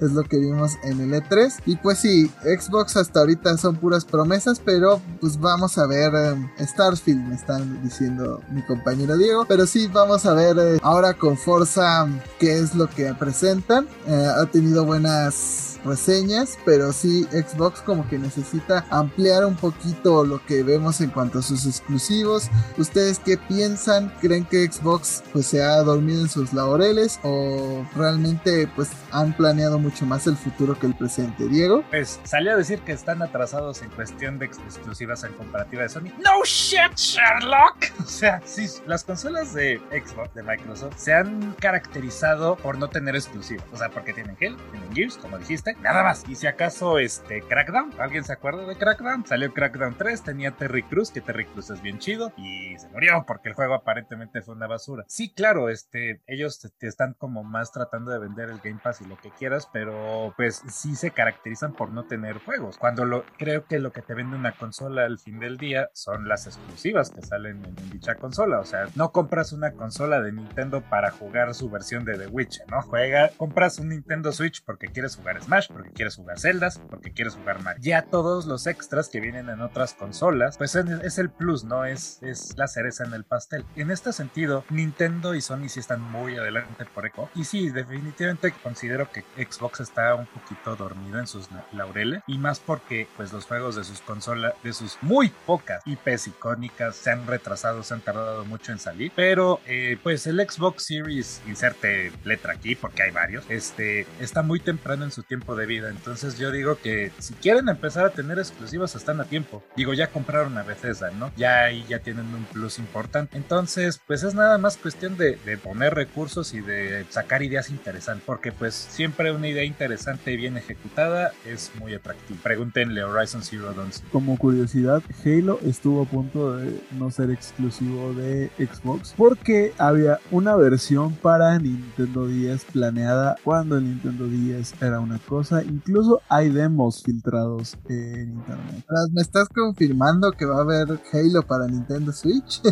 Es lo que vimos en el E3 y pues sí Xbox hasta ahorita son puras promesas pero pues vamos a ver um, Starfield me están diciendo mi compañero Diego. Pero sí vamos a ver eh, ahora con Forza qué es lo que presentan eh, ha tenido buenas reseñas, pero sí Xbox como que necesita ampliar un poquito lo que vemos en cuanto a sus exclusivos. ¿Ustedes qué piensan? ¿Creen que Xbox pues se ha dormido en sus laureles o realmente pues han planeado mucho más el futuro que el presente? Diego? Pues salió a decir que están atrasados en cuestión de exclusivas en comparativa de Sony. No shit, Sherlock. O sea, sí, las consolas de Xbox, de Microsoft, se han caracterizado por no tener exclusivos. O sea, porque tienen Halo, tienen Gears, como dijiste, Nada más. Y si acaso este Crackdown, ¿alguien se acuerda de Crackdown? Salió Crackdown 3, tenía Terry Cruz, que Terry Cruz es bien chido, y se murió porque el juego aparentemente fue una basura. Sí, claro, este, ellos te, están como más tratando de vender el Game Pass y lo que quieras, pero pues sí se caracterizan por no tener juegos. Cuando lo creo que lo que te vende una consola al fin del día son las exclusivas que salen en, dicha consola. O sea, no compras una consola de Nintendo para jugar su versión de The Witcher, ¿no? Juega, compras un Nintendo Switch porque quieres jugar Smash, porque quieres jugar Zeldas, porque quieres jugar Mario. Ya todos los extras que vienen en otras consolas, pues es, el plus, ¿no? Es, es la cereza en el pastel. En este sentido, Nintendo y Sony sí están muy adelante por eco. Y sí, definitivamente considero que Xbox está un poquito dormido en sus laureles. Y más porque, pues, los juegos de sus consolas, de sus muy pocas IPs icónicas, se han retrasado, se han tardado mucho en salir. Pero, eh, pues, el Xbox Series, inserte letra aquí porque hay varios, este, está muy temprano en su tiempo de vida. Entonces, yo digo que si quieren empezar a tener exclusivas, están a tiempo. Digo, ya compraron a Bethesda, ¿no? Ya ahí ya tienen un plus importante. Entonces, pues es nada más cuestión de, de poner recursos y de sacar ideas interesantes. Porque, pues, siempre una idea interesante y bien ejecutada es muy atractiva. Pregúntenle Horizon Zero Dawn. Como curiosidad, Halo estuvo a punto de no ser exclusivo de Xbox porque había una versión para Nintendo 10 planeada cuando el Nintendo 10 era una cosa. Incluso hay demos filtrados en internet. ¿Me estás confirmando que va a haber Halo para Nintendo Switch?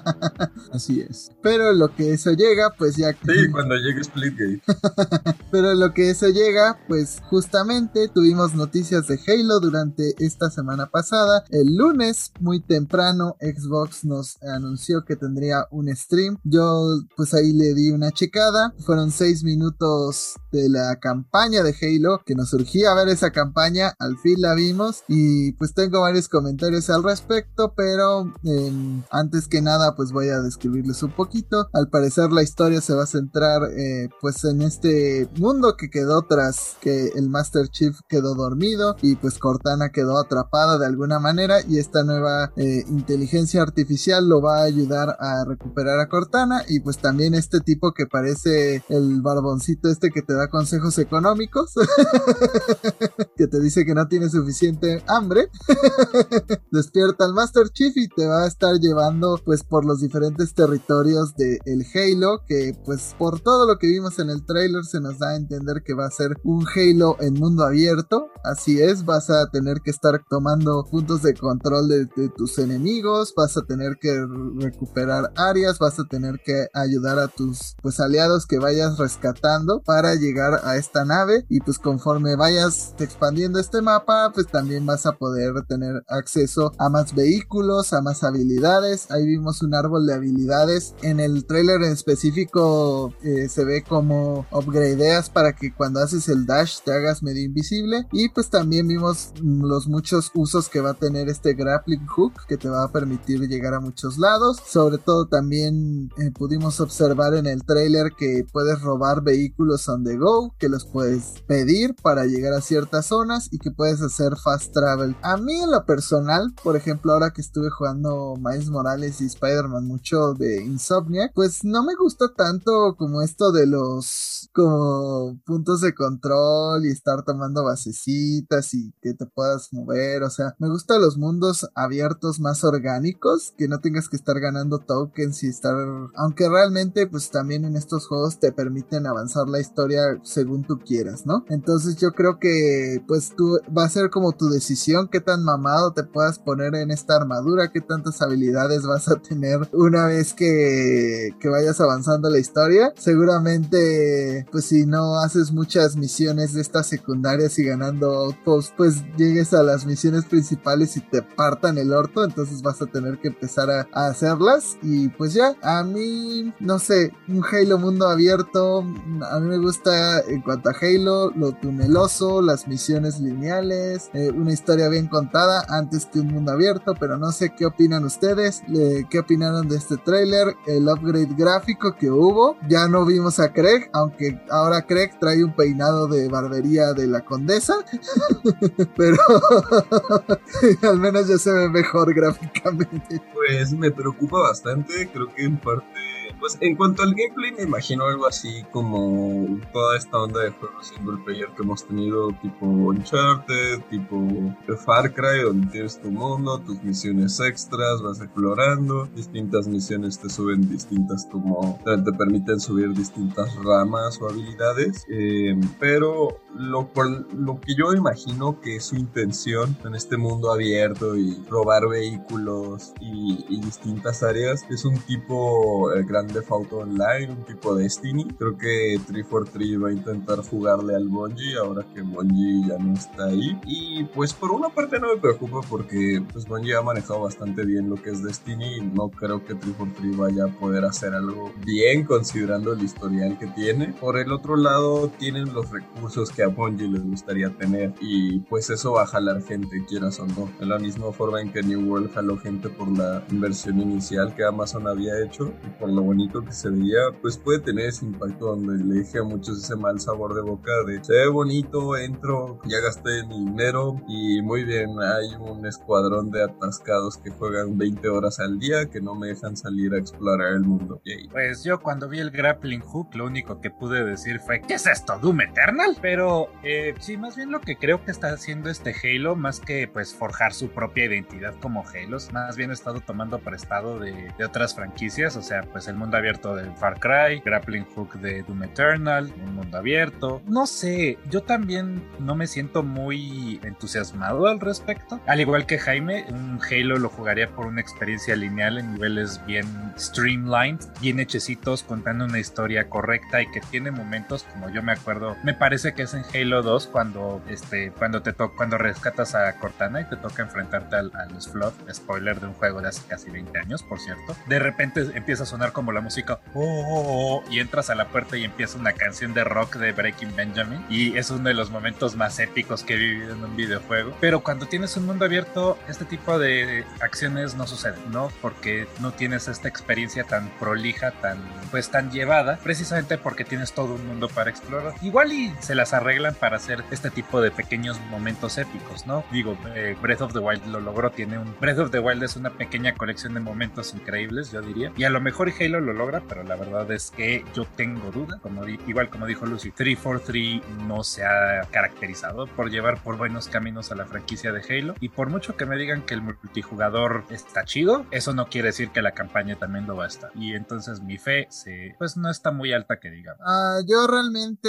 Así es. Pero lo que eso llega, pues ya... Sí, cuando llegue Splitgate. Pero lo que eso llega, pues justamente tuvimos noticias de Halo durante esta semana pasada. El lunes, muy temprano, Xbox nos anunció que tendría un stream. Yo pues ahí le di una checada. Fueron seis minutos de la campaña de Halo que nos surgía ver esa campaña. Al fin la vimos y pues tengo varios comentarios al respecto, pero em, antes que nada pues voy a describirles un poquito. Al parecer la historia se va a centrar eh, pues en este mundo que quedó tras que el Master Chief quedó dormido y pues Cortana quedó atrapada de alguna manera y esta nueva eh, inteligencia artificial lo va a ayudar a recuperar a Cortana y pues también este tipo que parece el barboncito este que te da consejos económicos que te dice que no tiene suficiente hambre. Despierta al Master Chief y te va a estar llevando pues por los diferentes territorios de el Halo que pues por todo lo que vimos en el trailer se nos da a entender que va a ser un Halo en mundo abierto. Así es vas a tener que estar tomando puntos de control de, tus enemigos vas a tener que recuperar áreas vas a tener que ayudar a tus pues aliados que vayas rescatando para llegar a esta nave. Y pues conforme vayas expandiendo este mapa pues también vas a poder tener acceso a más vehículos a más habilidades. Ahí vimos un árbol de habilidades. En el trailer en específico eh, se ve como upgradeas para que cuando haces el dash te hagas medio invisible. Y pues también vimos los muchos usos que va a tener este grappling hook que te va a permitir llegar a muchos lados. Sobre todo también eh, pudimos observar en el trailer que puedes robar vehículos on the go que los puedes pedir para llegar a ciertas zonas y que puedes hacer fast travel a mí en lo personal por ejemplo ahora que estuve jugando Miles Morales y Spider-Man mucho de Insomnia pues no me gusta tanto como esto de los como puntos de control y estar tomando basecitas y que te puedas mover. O sea, me gustan los mundos abiertos más orgánicos, que no tengas que estar ganando tokens y estar... Aunque realmente pues también en estos juegos te permiten avanzar la historia según tú quieras, ¿no? Yo creo que pues tú va a ser como tu decisión qué tan mamado te puedas poner en esta armadura, qué tantas habilidades vas a tener una vez que, que vayas avanzando la historia. Seguramente pues si no haces muchas misiones de estas secundarias y ganando outposts, pues llegues a las misiones principales y te partan el orto, entonces vas a tener que empezar a, hacerlas y pues ya, a mí, no sé, un Halo mundo abierto, a mí me gusta en cuanto a Halo, lo tuneloso, las misiones lineales, eh, una historia bien contada antes que un mundo abierto, pero no sé qué opinan ustedes, qué opinaron de este trailer, el upgrade gráfico que hubo, ya no vimos a Craig, aunque ahora Craig trae un peinado de barbería de la condesa. Pero al menos ya se ve mejor gráficamente. Pues me preocupa bastante. Creo que en parte Pues en cuanto al gameplay, me imagino algo así como toda esta onda de juegos single player que hemos tenido, tipo Uncharted, tipo Far Cry, donde tienes tu mundo, tus misiones extras, vas explorando, distintas misiones te suben distintas, como te permiten subir distintas ramas o habilidades, eh, pero lo, lo que yo imagino que es su intención en este mundo abierto y robar vehículos y, distintas áreas es un tipo el Grande Auto Online, un tipo Destiny. Creo que 343 va a intentar jugarle al Bungie ahora que Bungie ya no está ahí. Y pues por una parte no me preocupa porque pues Bungie ha manejado bastante bien lo que es Destiny no creo que 343 vaya a poder hacer algo bien considerando el historial que tiene. Por el otro lado tienen los recursos que a Bungie les gustaría tener y pues eso va a jalar gente, quieras o no. De la misma forma en que New World jaló gente por la inversión inicial que Amazon había hecho y por lo bonito que se veía, pues puede tener ese impacto donde le dije a muchos ese mal sabor de boca de se ve bonito, entro, ya gasté mi dinero y muy bien, hay un escuadrón de atascados que juegan 20 horas al día que no me dejan salir a explorar el mundo. Pues yo cuando vi el grappling hook lo único que pude decir fue ¿qué es esto? ¿Doom Eternal? Pero eh, sí, más bien lo que creo que está haciendo este Halo, más que pues forjar su propia identidad como Halo, más bien ha estado tomando prestado de, de otras franquicias, o sea, pues el mundo abierto de Far Cry, grappling hook de Doom Eternal, un mundo abierto. No sé, yo también no me siento muy entusiasmado al respecto. Al igual que Jaime, un Halo lo jugaría por una experiencia lineal en niveles bien streamlined, bien hechecitos, contando una historia correcta y que tiene momentos como yo me acuerdo, me parece que es en Halo 2 cuando este cuando te to cuando rescatas a Cortana y te toca enfrentarte al, al Flood, spoiler de un juego de hace casi 20 años, por cierto. De repente empieza a sonar como la música oh, oh, oh, y entras a la puerta y empieza una canción de rock de Breaking Benjamin y es uno de los momentos más épicos que he vivido en un videojuego. Pero cuando tienes un mundo abierto, este tipo de acciones no suceden, ¿no? Porque no tienes esta experiencia tan prolija, tan pues tan llevada, precisamente porque tienes todo un mundo para explorar. Igual y se las arreglan para hacer este tipo de pequeños momentos épicos, ¿no? Digo, eh, Breath of the Wild lo logró, tiene un Breath of the Wild es una pequeña colección de momentos increíbles, yo diría. Y a lo mejor Halo lo logra, pero la verdad es que yo tengo duda, como igual como dijo Lucy, 343 no se ha caracterizado por llevar por buenos caminos a la franquicia de Halo y por mucho que me digan que el multijugador está chido, eso no quiere decir que la campaña también lo va a estar. Y entonces mi fe se, pues no está muy alta que digamos. Uh, yo realmente,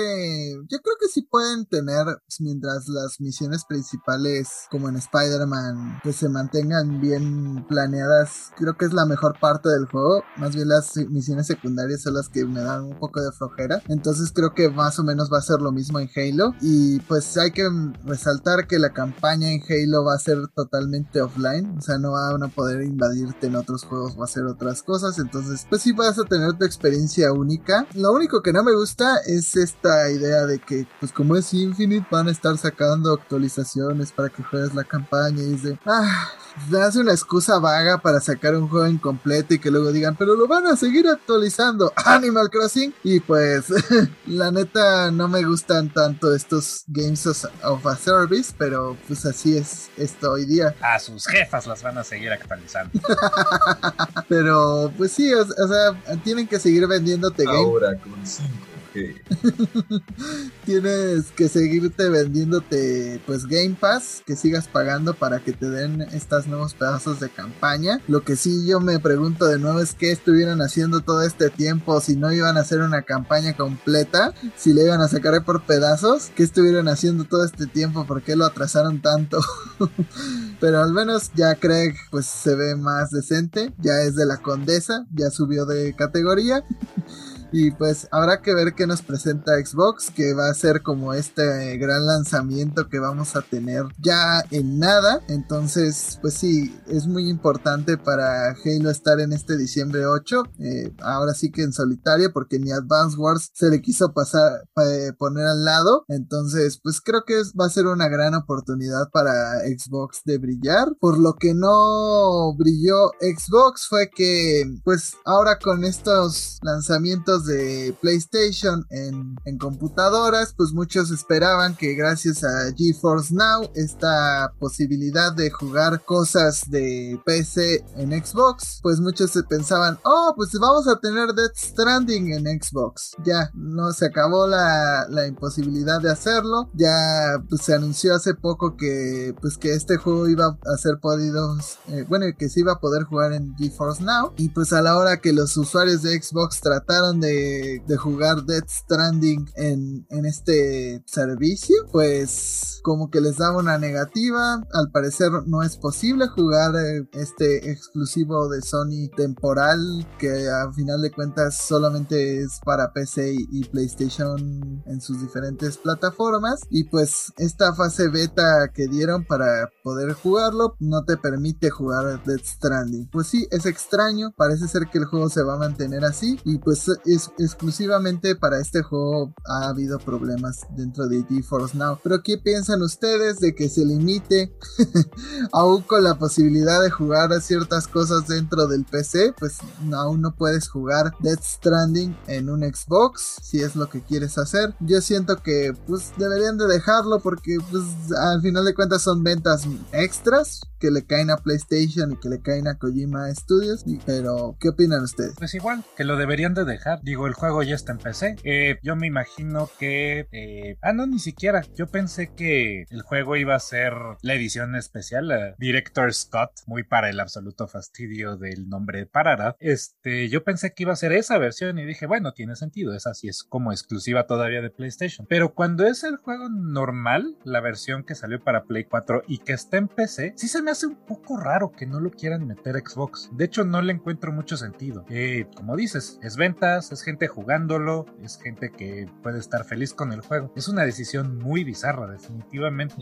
yo creo que sí pueden tener, pues, mientras las misiones principales como en Spider-Man, que se mantengan bien planeadas, creo que es la mejor parte del juego. Más bien las misiones secundarias son las que me dan un poco de flojera. Entonces creo que más o menos va a ser lo mismo en Halo. Y pues hay que resaltar que la campaña en Halo va a ser totalmente offline. O sea, no van a poder invadirte en otros juegos, va a ser otras cosas. Entonces, pues sí vas a tener tu experiencia única. Lo único que no me gusta es esta idea de que, pues como es Infinite, van a estar sacando actualizaciones para que juegues la campaña y de, ah, hace una excusa vaga para sacar un juego incompleto y que luego digan, pero lo van a seguir actualizando Animal Crossing. Y pues, la neta, no me gustan tanto estos Games of a Service, pero pues así es esto hoy día. A sus jefas las van a seguir actualizando. pero pues sí, o, sea, tienen que seguir vendiéndote Ahora con 5 Tienes que seguirte vendiéndote pues Game Pass, que sigas pagando para que te den estos nuevos pedazos de campaña. Lo que sí yo me pregunto de nuevo es qué estuvieron haciendo todo este tiempo, si no iban a hacer una campaña completa, si le iban a sacar por pedazos, qué estuvieron haciendo todo este tiempo, por qué lo atrasaron tanto. Pero al menos ya Craig pues se ve más decente, ya es de la condesa, ya subió de categoría. Y pues habrá que ver qué nos presenta Xbox, que va a ser como este gran lanzamiento que vamos a tener ya en nada. Entonces, pues sí, es muy importante para Halo estar en este diciembre 8. Eh, ahora sí que en solitario, porque ni Advance Wars se le quiso pasar, eh, poner al lado. Entonces, pues creo que va a ser una gran oportunidad para Xbox de brillar. Por lo que no brilló Xbox fue que, pues ahora con estos lanzamientos de PlayStation en, en computadoras, pues muchos esperaban que gracias a GeForce Now, esta posibilidad de jugar cosas de PC en Xbox, pues muchos se pensaban, oh, pues vamos a tener Death Stranding en Xbox. Ya, no se acabó la, la imposibilidad de hacerlo. Ya pues, se anunció hace poco que pues que este juego iba a ser podido, eh, bueno, que se iba a poder jugar en GeForce Now. Y pues a la hora que los usuarios de Xbox trataron de, de jugar Death Stranding en, en este servicio, pues como que les daba una negativa. Al parecer no es posible jugar eh, este exclusivo de Sony temporal que a final de cuentas solamente es para PC y, PlayStation en sus diferentes plataformas. Y pues esta fase beta que dieron para poder jugarlo no te permite jugar Death Stranding. Pues sí, es extraño. Parece ser que el juego se va a mantener así. Y pues exclusivamente para este juego ha habido problemas dentro de GeForce Now. Pero ¿qué piensan ustedes de que se limite aún con la posibilidad de jugar ciertas cosas dentro del PC? Pues aún no puedes jugar Death Stranding en un Xbox si es lo que quieres hacer. Yo siento que pues deberían de dejarlo porque pues al final de cuentas son ventas extras que le caen a PlayStation y que le caen a Kojima Studios. Pero, ¿qué opinan ustedes? Pues igual, que lo deberían de dejar. Digo, el juego ya está en PC. Eh, yo me imagino que... Eh, ah, no, ni siquiera. Yo pensé que el juego iba a ser la edición especial, la Director Scott, muy para el absoluto fastidio del nombre de Parara. Este, yo pensé que iba a ser esa versión y dije, bueno, tiene sentido, esa sí es como exclusiva todavía de PlayStation. Pero cuando es el juego normal, la versión que salió para Play 4 y que está en PC, sí se me hace un poco raro que no lo quieran meter Xbox. De hecho, no le encuentro mucho sentido. Eh, como dices, es ventas, es gente jugándolo, es gente que puede estar feliz con el juego. Es una decisión muy bizarra, definitivamente.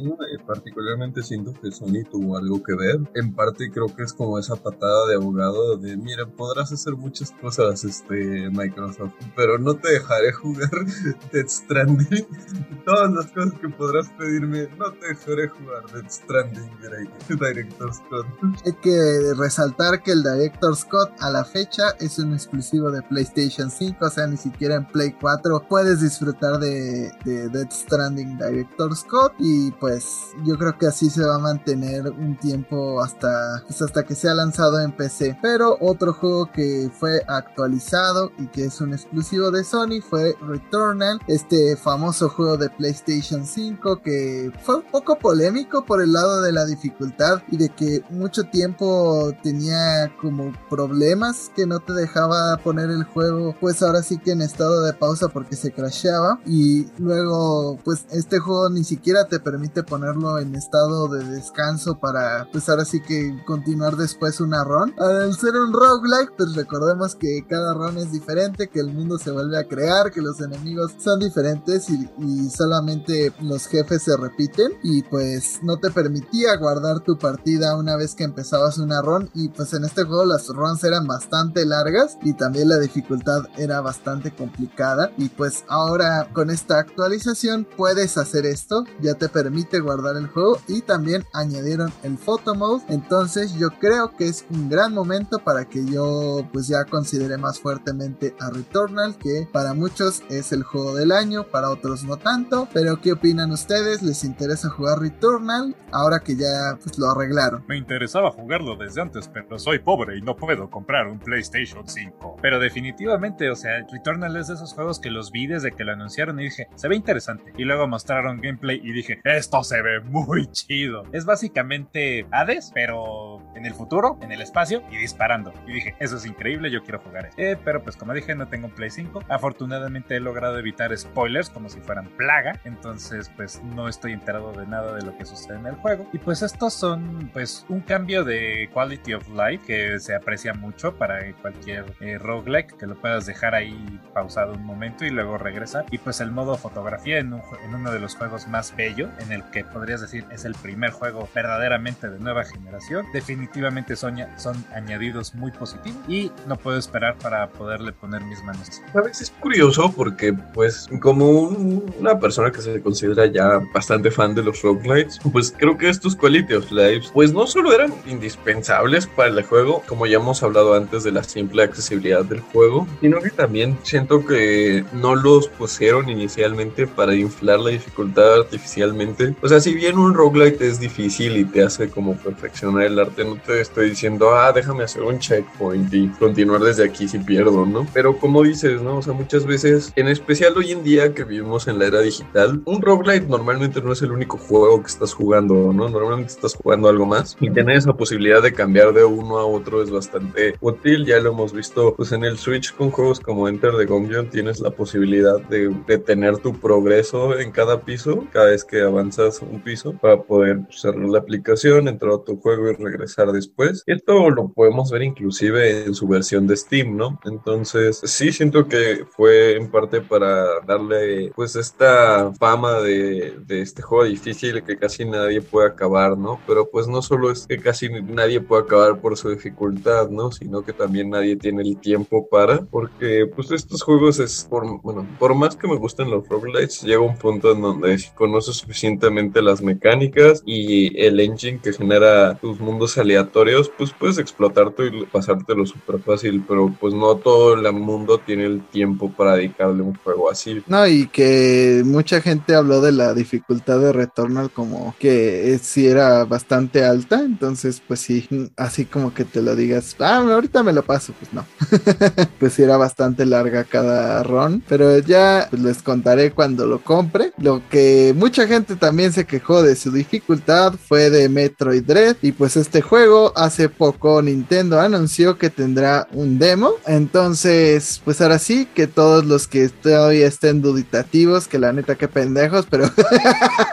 Particularmente siento que Sony tuvo algo que ver. En parte creo que es como esa patada de abogado de, mira, podrás hacer muchas cosas, este, Microsoft, pero no te dejaré jugar Death Stranding. Todas las cosas que podrás pedirme, no te dejaré jugar Death Stranding, Director Scott. Hay que resaltar que el Director Scott a la fecha es un exclusivo de PlayStation 5, o sea, ni siquiera en Play 4 puedes disfrutar de, de Death Stranding Director Scott y pues yo creo que así se va a mantener un tiempo hasta, pues, hasta que sea lanzado en PC. Pero otro juego que fue actualizado y que es un exclusivo de Sony fue Returnal, este famoso juego de PlayStation 5 que fue un poco polémico por el lado de la dificultad y de que mucho tiempo tenía como problemas que no te dejaba poner el juego pues ahora sí que en estado de pausa porque se crasheaba y luego pues este juego ni siquiera te permite ponerlo en estado de descanso para pues ahora sí que continuar después una run. Al ser un roguelike pues recordemos que cada run es diferente que el mundo se vuelve a crear que los enemigos son diferentes y, y solamente los jefes se repiten y pues no te permitía guardar tu partida una vez que empezabas una run y pues en este juego las runs eran bastante largas y también la dificultad era bastante complicada y pues ahora con esta actualización puedes hacer esto ya te permite guardar el juego y también añadieron el photo mode. Entonces yo creo que es un gran momento para que yo pues ya considere más fuertemente a Returnal que para muchos es el juego del año para otros no tanto pero qué opinan ustedes les interesa jugar Returnal ahora que ya pues lo arreglaron me interesaba jugarlo desde antes pero soy pobre y no puedo comprar un PlayStation 5 pero definitivamente o sea Returnal es de esos juegos que los vi desde que lo anunciaron y dije se ve interesante y luego mostraron gameplay y dije esto se ve muy chido es básicamente Hades pero en el futuro en el espacio y disparando. Y dije eso es increíble yo quiero jugar eso eh, pero pues como dije no tengo un Play 5 afortunadamente he logrado evitar spoilers como si fueran plaga. Entonces pues no estoy enterado de nada de lo que sucede en el juego. Y pues estos son pues un cambio de quality of life que se aprecia mucho para cualquier eh, roguelike que lo puedas dejar ahí pausado un momento y luego regresar. Y pues el modo fotografía en, un, en uno de los juegos más bello en el que podrías decir es el primer juego verdaderamente de nueva generación. Definitivamente son, son añadidos muy positivos y no puedo esperar para poderle poner mis manos. A veces es curioso porque pues como un, una persona que se considera ya bastante fan de los roguelites pues creo que estos quality of life pues no solo eran indispensables para el juego como ya hemos hablado antes de la simple accesibilidad del juego sino que también siento que no los pusieron inicialmente para inflar la dificultad artificialmente. O sea, si bien un roguelite es difícil y te hace como perfeccionar el arte, no te estoy diciendo, ah, déjame hacer un checkpoint y continuar desde aquí si pierdo, ¿no? Pero como dices, ¿no? O sea, muchas veces, en especial hoy en día que vivimos en la era digital, un roguelite normalmente no es el único juego que estás jugando, ¿no? Normalmente estás jugando algo más y tener esa posibilidad de cambiar de uno a otro es bastante útil. Ya lo hemos visto, pues en el Switch con juegos como Enter the Gungeon tienes la posibilidad de, de tener tu progreso en cada piso, cada vez que avanzas un piso, para poder cerrar la aplicación, entrar a tu juego y regresar después. Esto lo podemos ver inclusive en su versión de Steam, ¿no? Entonces, sí siento que fue en parte para darle pues esta fama de, de este juego difícil que casi nadie puede acabar, ¿no? Pero pues no solo es que casi nadie puede acabar por su dificultad, ¿no? Sino que también nadie tiene el tiempo para, porque pues estos juegos es, por, bueno, por más que me gusten los roguelites, llega un punto en donde conoces suficientemente las mecánicas y el engine que genera tus mundos aleatorios, pues puedes explotarte y pasártelo súper fácil, pero pues no todo el mundo tiene el tiempo para dedicarle un juego así. No, y que mucha gente habló de la dificultad de Returnal como que si era bastante alta, entonces pues sí, así como que te lo digas, ah, ahorita me lo paso, pues no. pues sí era bastante larga cada run, pero ya pues, les contaré cuando lo compre. Lo que mucha gente también se quejó de su dificultad fue de Metroid Dread y pues este juego hace poco Nintendo anunció que tendrá un demo, entonces pues ahora sí que todos los que todavía estén duditativos, que la neta que pendejos, pero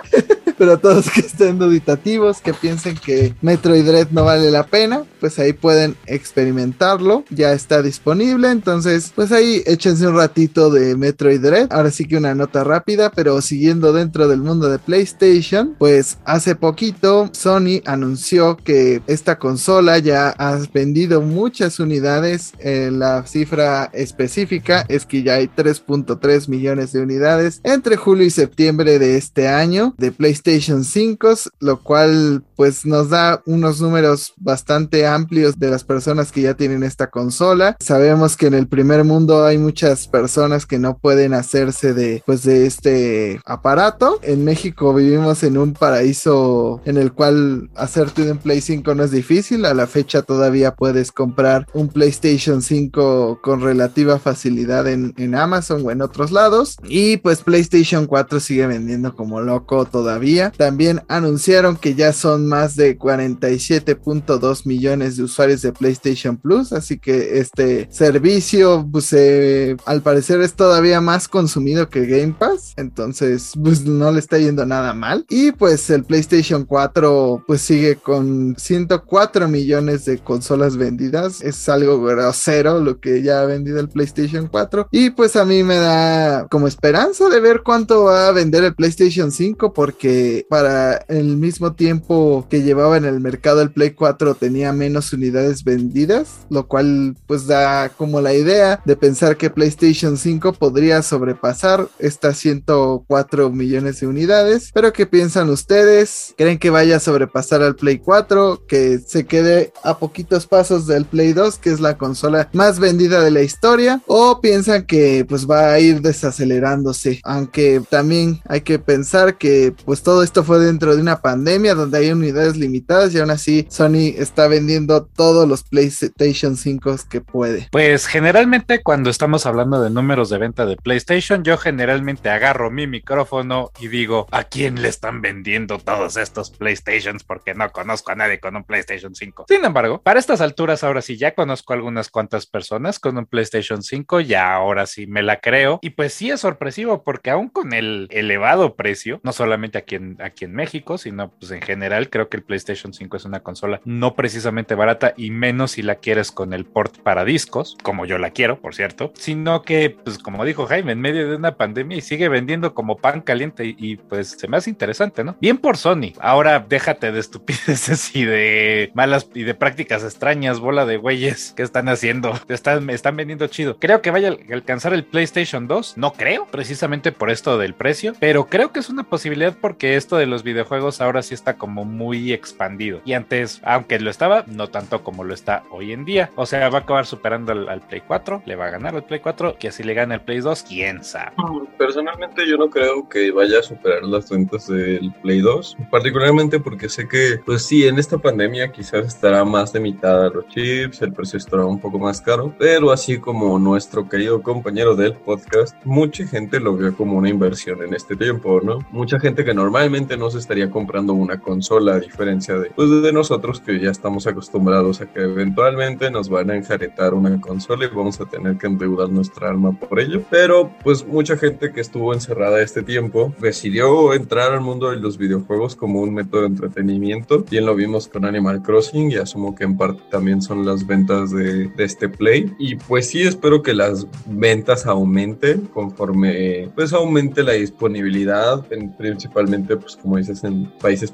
pero todos que estén duditativos, que piensen que Metroid Dread no vale la pena, pues ahí pueden experimentarlo, ya está disponible, entonces pues ahí échense un ratito de Metroid Dread, ahora sí que una nota rápida, pero siguiendo dentro del mundo de PlayStation, pues hace poquito Sony anunció que esta consola ya ha vendido muchas unidades, en la cifra específica es que ya hay 3.3 millones de unidades entre julio y septiembre de este año de PlayStation 5, lo cual pues nos da unos números bastante amplios de las personas que ya tienen esta consola. Sabemos que en el primer mundo hay muchas personas que no pueden hacerse de pues de este aparato. En México vivimos en un paraíso en el cual hacerte un Play 5 no es difícil. A la fecha todavía puedes comprar un PlayStation 5 con relativa facilidad en, en Amazon o en otros lados. Y pues PlayStation 4 sigue vendiendo como loco todavía. También anunciaron que ya son más de 47.2 millones de usuarios de PlayStation Plus, así que este servicio, pues eh, al parecer es todavía más consumido que Game Pass, entonces pues no le está yendo nada mal. Y pues el PlayStation 4 pues sigue con 104 millones de consolas vendidas, es algo grosero lo que ya ha vendido el PlayStation 4 y pues a mí me da como esperanza de ver cuánto va a vender el PlayStation 5 porque para el mismo tiempo que llevaba en el mercado el Play 4 tenía menos unidades vendidas, lo cual pues da como la idea de pensar que PlayStation 5 podría sobrepasar estas 104 millones de unidades. Pero ¿qué piensan ustedes? ¿Creen que vaya a sobrepasar al Play 4? ¿Que se quede a poquitos pasos del Play 2, que es la consola más vendida de la historia? ¿O piensan que pues va a ir desacelerándose? Aunque también hay que pensar que pues todo esto fue dentro de una pandemia donde hay unidades limitadas y aún así Sony está vendiendo todos los PlayStation 5 que puede. Pues generalmente cuando estamos hablando de números de venta de PlayStation, yo generalmente agarro mi micrófono y digo, ¿a quién le están vendiendo todos estos PlayStations? Porque no conozco a nadie con un PlayStation 5. Sin embargo, para estas alturas ahora sí ya conozco algunas cuantas personas con un PlayStation 5, ya ahora sí me la creo. Y pues sí es sorpresivo porque aún con el elevado precio, no solamente aquí en, aquí en México, sino pues en general, creo que el PlayStation 5 es una consola no precisamente barata y menos si la quieres con el port para discos, como yo la quiero, por cierto, sino que, pues como dijo Jaime, en medio de una pandemia y sigue vendiendo como pan caliente y, pues se me hace interesante, ¿no? Bien por Sony. Ahora déjate de estupideces y de malas y de prácticas extrañas, bola de güeyes que están haciendo. Están, están vendiendo chido. Creo que vaya a alcanzar el PlayStation 2. No creo, precisamente por esto del precio, pero creo que es una posibilidad porque esto de los videojuegos ahora sí está como muy muy expandido. Y antes, aunque lo estaba, no tanto como lo está hoy en día. O sea, va a acabar superando al, al Play 4, le va a ganar al Play 4, que así le gane al Play 2, quién sabe. Personalmente yo no creo que vaya a superar las ventas del Play 2, particularmente porque sé que, pues sí, en esta pandemia quizás estará más de mitad los chips, el precio estará un poco más caro, pero así como nuestro querido compañero del podcast, mucha gente lo ve como una inversión en este tiempo, ¿no? Mucha gente que normalmente no se estaría comprando una consola diferencia de, pues, de nosotros que ya estamos acostumbrados a que eventualmente nos van a enjaretar una consola y vamos a tener que endeudar nuestra alma por ello, pero pues mucha gente que estuvo encerrada este tiempo decidió entrar al mundo de los videojuegos como un método de entretenimiento, bien lo vimos con Animal Crossing y asumo que en parte también son las ventas de, de este Play. Y pues sí espero que las ventas aumenten conforme pues aumente la disponibilidad en, principalmente pues como dices en países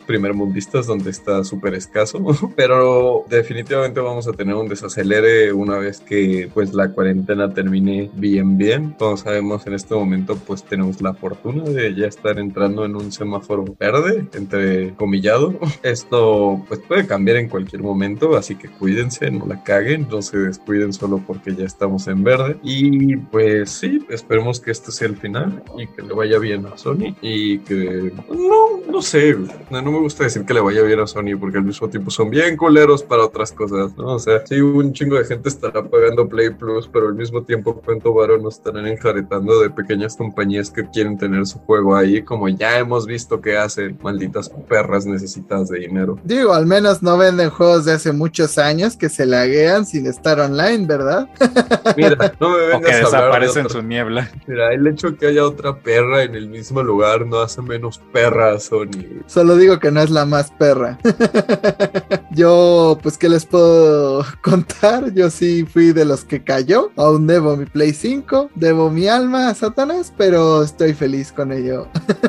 primermundistas donde está súper escaso pero definitivamente vamos a tener un desacelere una vez que pues la cuarentena termine bien bien. Como sabemos en este momento pues tenemos la fortuna de ya estar entrando en un semáforo verde entre comillado. Esto pues puede cambiar en cualquier momento así que cuídense no la caguen no se descuiden solo porque ya estamos en verde. Y pues sí esperemos que este sea el final y que le vaya bien a Sony y que no, no sé, no, no me gusta decir que le vaya bien a Sony porque al mismo tiempo son bien culeros para otras cosas, ¿no? O sea, sí, un chingo de gente estará pagando Play Plus, pero al mismo tiempo cuánto varo nos estarán enjaretando de pequeñas compañías que quieren tener su juego ahí, como ya hemos visto que hacen malditas perras necesitadas de dinero. Digo, al menos no venden juegos de hace muchos años que se laguean sin estar online, ¿verdad? Mira, no me O vengas que a hablar de desaparece en otra- su niebla. Mira, el hecho que haya otra perra en el mismo lugar no hace menos perra a Sony. Solo digo que no es la más perra. Yo, pues, ¿qué les puedo contar? Yo sí fui de los que cayó. Aún debo mi Play 5, debo mi alma a Satanás, pero estoy feliz con ello.